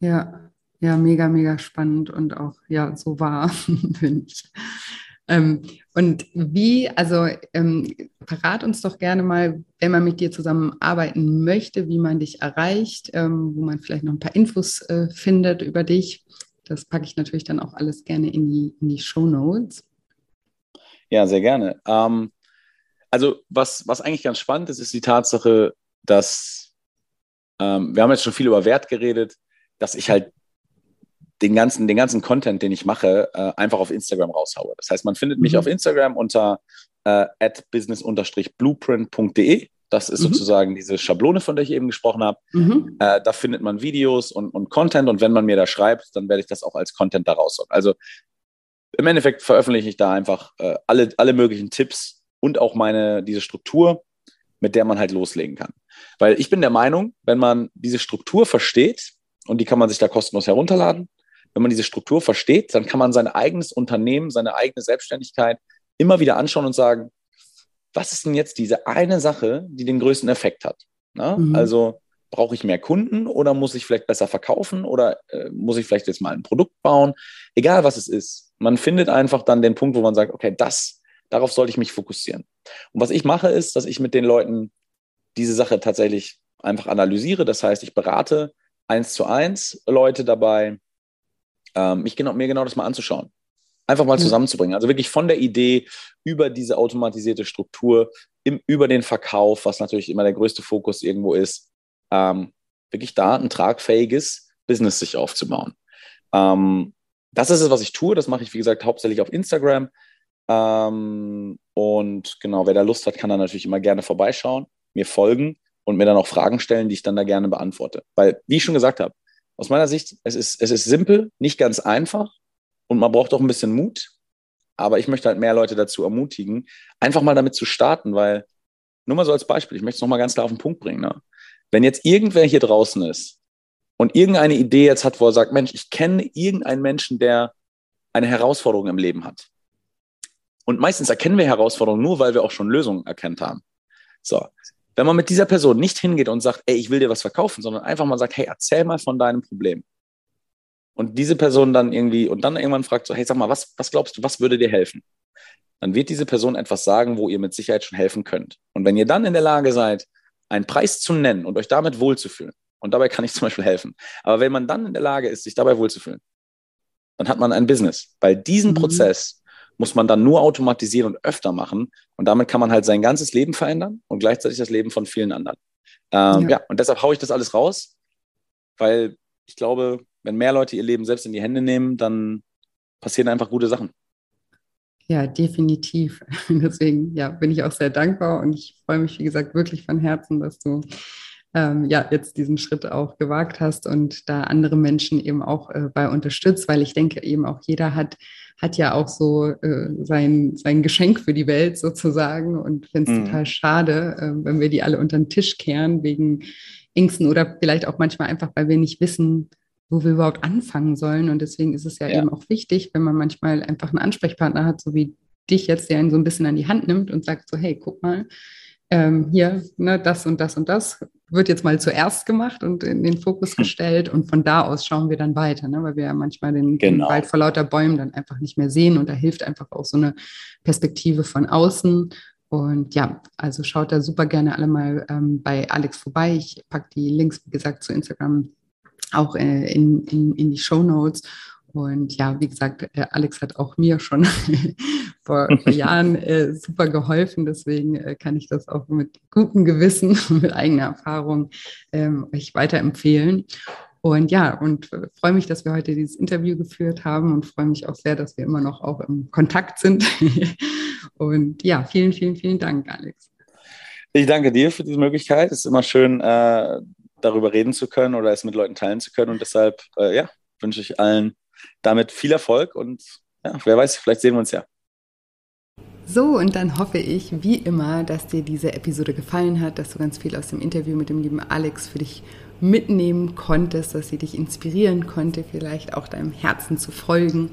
[SPEAKER 1] Ja, ja, mega, mega spannend und auch ja so wahr, finde ich. Ähm, und wie, also ähm, verrat uns doch gerne mal, wenn man mit dir zusammenarbeiten möchte, wie man dich erreicht, ähm, wo man vielleicht noch ein paar Infos äh, findet über dich. Das packe ich natürlich dann auch alles gerne in die, in die Show Notes.
[SPEAKER 2] Ja, sehr gerne. Ähm, also was, was eigentlich ganz spannend ist, ist die Tatsache, dass ähm, wir haben jetzt schon viel über Wert geredet, dass ich halt den ganzen, den ganzen Content, den ich mache, äh, einfach auf Instagram raushaue. Das heißt, man findet mich mhm. auf Instagram unter äh, business-blueprint.de. Das ist mhm. sozusagen diese Schablone, von der ich eben gesprochen habe. Mhm. Äh, da findet man Videos und, und Content und wenn man mir da schreibt, dann werde ich das auch als Content da raushauen. Also im Endeffekt veröffentliche ich da einfach äh, alle, alle möglichen Tipps und auch meine, diese Struktur, mit der man halt loslegen kann. Weil ich bin der Meinung, wenn man diese Struktur versteht, und die kann man sich da kostenlos herunterladen, wenn man diese Struktur versteht, dann kann man sein eigenes Unternehmen, seine eigene Selbstständigkeit immer wieder anschauen und sagen, was ist denn jetzt diese eine Sache, die den größten Effekt hat? Mhm. Also brauche ich mehr Kunden oder muss ich vielleicht besser verkaufen oder äh, muss ich vielleicht jetzt mal ein Produkt bauen? Egal was es ist. Man findet einfach dann den Punkt, wo man sagt, okay, das, darauf sollte ich mich fokussieren. Und was ich mache, ist, dass ich mit den Leuten diese Sache tatsächlich einfach analysiere. Das heißt, ich berate eins zu eins Leute dabei, ähm, mich genau, mir genau das mal anzuschauen. Einfach mal zusammenzubringen. Also wirklich von der Idee über diese automatisierte Struktur, im, über den Verkauf, was natürlich immer der größte Fokus irgendwo ist, ähm, wirklich da ein tragfähiges Business sich aufzubauen. Ähm, das ist es, was ich tue. Das mache ich, wie gesagt, hauptsächlich auf Instagram. Ähm, und genau, wer da Lust hat, kann da natürlich immer gerne vorbeischauen, mir folgen und mir dann auch Fragen stellen, die ich dann da gerne beantworte. Weil, wie ich schon gesagt habe, aus meiner Sicht, es ist, es ist simpel, nicht ganz einfach und man braucht auch ein bisschen Mut. Aber ich möchte halt mehr Leute dazu ermutigen, einfach mal damit zu starten, weil, nur mal so als Beispiel, ich möchte es nochmal ganz klar auf den Punkt bringen. Ne? Wenn jetzt irgendwer hier draußen ist und irgendeine Idee jetzt hat, wo er sagt, Mensch, ich kenne irgendeinen Menschen, der eine Herausforderung im Leben hat. Und meistens erkennen wir Herausforderungen nur, weil wir auch schon Lösungen erkannt haben. So, wenn man mit dieser Person nicht hingeht und sagt, ey, ich will dir was verkaufen, sondern einfach mal sagt, hey, erzähl mal von deinem Problem. Und diese Person dann irgendwie, und dann irgendwann fragt so, hey, sag mal, was, was glaubst du, was würde dir helfen? Dann wird diese Person etwas sagen, wo ihr mit Sicherheit schon helfen könnt. Und wenn ihr dann in der Lage seid, einen Preis zu nennen und euch damit wohlzufühlen, und dabei kann ich zum Beispiel helfen, aber wenn man dann in der Lage ist, sich dabei wohlzufühlen, dann hat man ein Business. Weil diesen mhm. Prozess muss man dann nur automatisieren und öfter machen. Und damit kann man halt sein ganzes Leben verändern und gleichzeitig das Leben von vielen anderen. Ähm, ja. ja, und deshalb haue ich das alles raus, weil ich glaube, wenn mehr Leute ihr Leben selbst in die Hände nehmen, dann passieren einfach gute Sachen.
[SPEAKER 1] Ja, definitiv. Deswegen ja, bin ich auch sehr dankbar und ich freue mich, wie gesagt, wirklich von Herzen, dass du ähm, ja, jetzt diesen Schritt auch gewagt hast und da andere Menschen eben auch äh, bei unterstützt, weil ich denke eben auch jeder hat, hat ja auch so äh, sein, sein Geschenk für die Welt sozusagen und finde es mhm. total schade, äh, wenn wir die alle unter den Tisch kehren wegen Ängsten oder vielleicht auch manchmal einfach, weil wir nicht wissen, wo wir überhaupt anfangen sollen. Und deswegen ist es ja, ja, eben auch wichtig, wenn man manchmal einfach einen Ansprechpartner hat, so wie dich jetzt, der ihn so ein bisschen an die Hand nimmt und sagt so, hey, guck mal, ähm, hier, ne, das und das und das wird jetzt mal zuerst gemacht und in den Fokus hm. gestellt und von da aus schauen wir dann weiter, ne, weil wir ja manchmal den, genau. den Wald vor lauter Bäumen dann einfach nicht mehr sehen und da hilft einfach auch so eine Perspektive von außen Und ja, also schaut da super gerne alle mal ähm, bei Alex vorbei. Ich packe die Links, wie gesagt, zu Instagram auch äh, in, in, in die Show Notes. Und ja, wie gesagt, äh, Alex hat auch mir schon vor, vor, Jahren äh, super geholfen. Deswegen äh, kann ich das auch mit gutem Gewissen, mit eigener Erfahrung ähm, euch weiterempfehlen. Und ja, und äh, freue mich, dass wir heute dieses Interview geführt haben und freue mich auch sehr, dass wir immer noch auch im Kontakt sind. und ja, vielen, vielen, vielen Dank, Alex.
[SPEAKER 2] Ich danke dir für diese Möglichkeit. Es ist immer schön, äh, darüber reden zu können oder es mit Leuten teilen zu können. Und deshalb, äh, ja, wünsche ich allen damit viel Erfolg und ja, wer weiß, vielleicht sehen wir uns ja.
[SPEAKER 1] So, und dann hoffe ich, wie immer, dass dir diese Episode gefallen hat, dass du ganz viel aus dem Interview mit dem lieben Alex für dich mitnehmen konntest, dass sie dich inspirieren konnte, vielleicht auch deinem Herzen zu folgen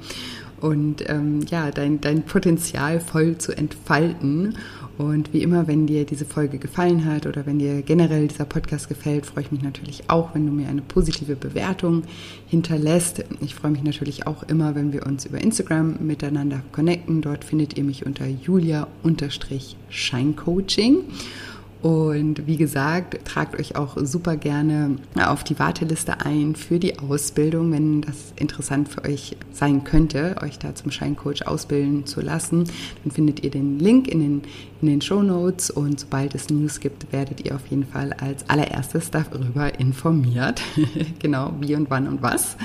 [SPEAKER 1] und ähm, ja, dein, dein Potenzial voll zu entfalten. Und wie immer, wenn dir diese Folge gefallen hat oder wenn dir generell dieser Podcast gefällt, freue ich mich natürlich auch, wenn du mir eine positive Bewertung hinterlässt. Ich freue mich natürlich auch immer, wenn wir uns über Instagram miteinander connecten. Dort findet ihr mich unter julia-scheincoaching. Und wie gesagt, tragt euch auch super gerne auf die Warteliste ein für die Ausbildung, wenn das interessant für euch sein könnte, euch da zum Scheincoach ausbilden zu lassen. Dann findet ihr den Link in den, in den Show Notes und sobald es News gibt, werdet ihr auf jeden Fall als allererstes darüber informiert. genau, wie und wann und was.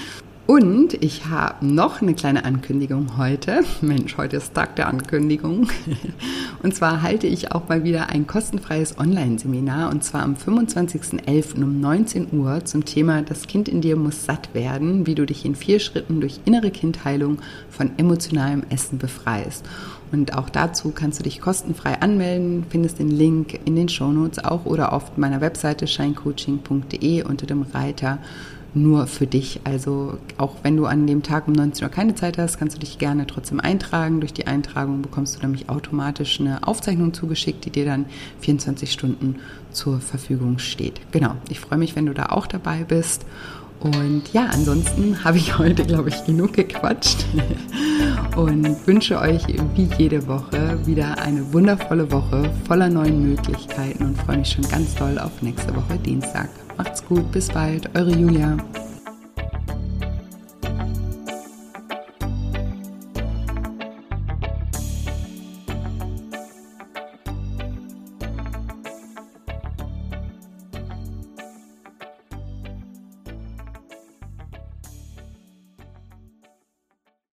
[SPEAKER 1] Und ich habe noch eine kleine Ankündigung heute. Mensch, heute ist Tag der Ankündigung. Und zwar halte ich auch mal wieder ein kostenfreies Online-Seminar und zwar am 25.11. um 19 Uhr zum Thema Das Kind in dir muss satt werden, wie du dich in vier Schritten durch innere Kindheilung von emotionalem Essen befreist. Und auch dazu kannst du dich kostenfrei anmelden, findest den Link in den Shownotes auch oder auf meiner Webseite shinecoaching.de unter dem Reiter nur für dich. Also auch wenn du an dem Tag um 19 Uhr keine Zeit hast, kannst du dich gerne trotzdem eintragen. Durch die Eintragung bekommst du nämlich automatisch eine Aufzeichnung zugeschickt, die dir dann 24 Stunden zur Verfügung steht. Genau, ich freue mich, wenn du da auch dabei bist. Und ja, ansonsten habe ich heute, glaube ich, genug gequatscht und wünsche euch wie jede Woche wieder eine wundervolle Woche voller neuen Möglichkeiten und freue mich schon ganz doll auf nächste Woche Dienstag. Macht's gut, bis bald, eure Julia.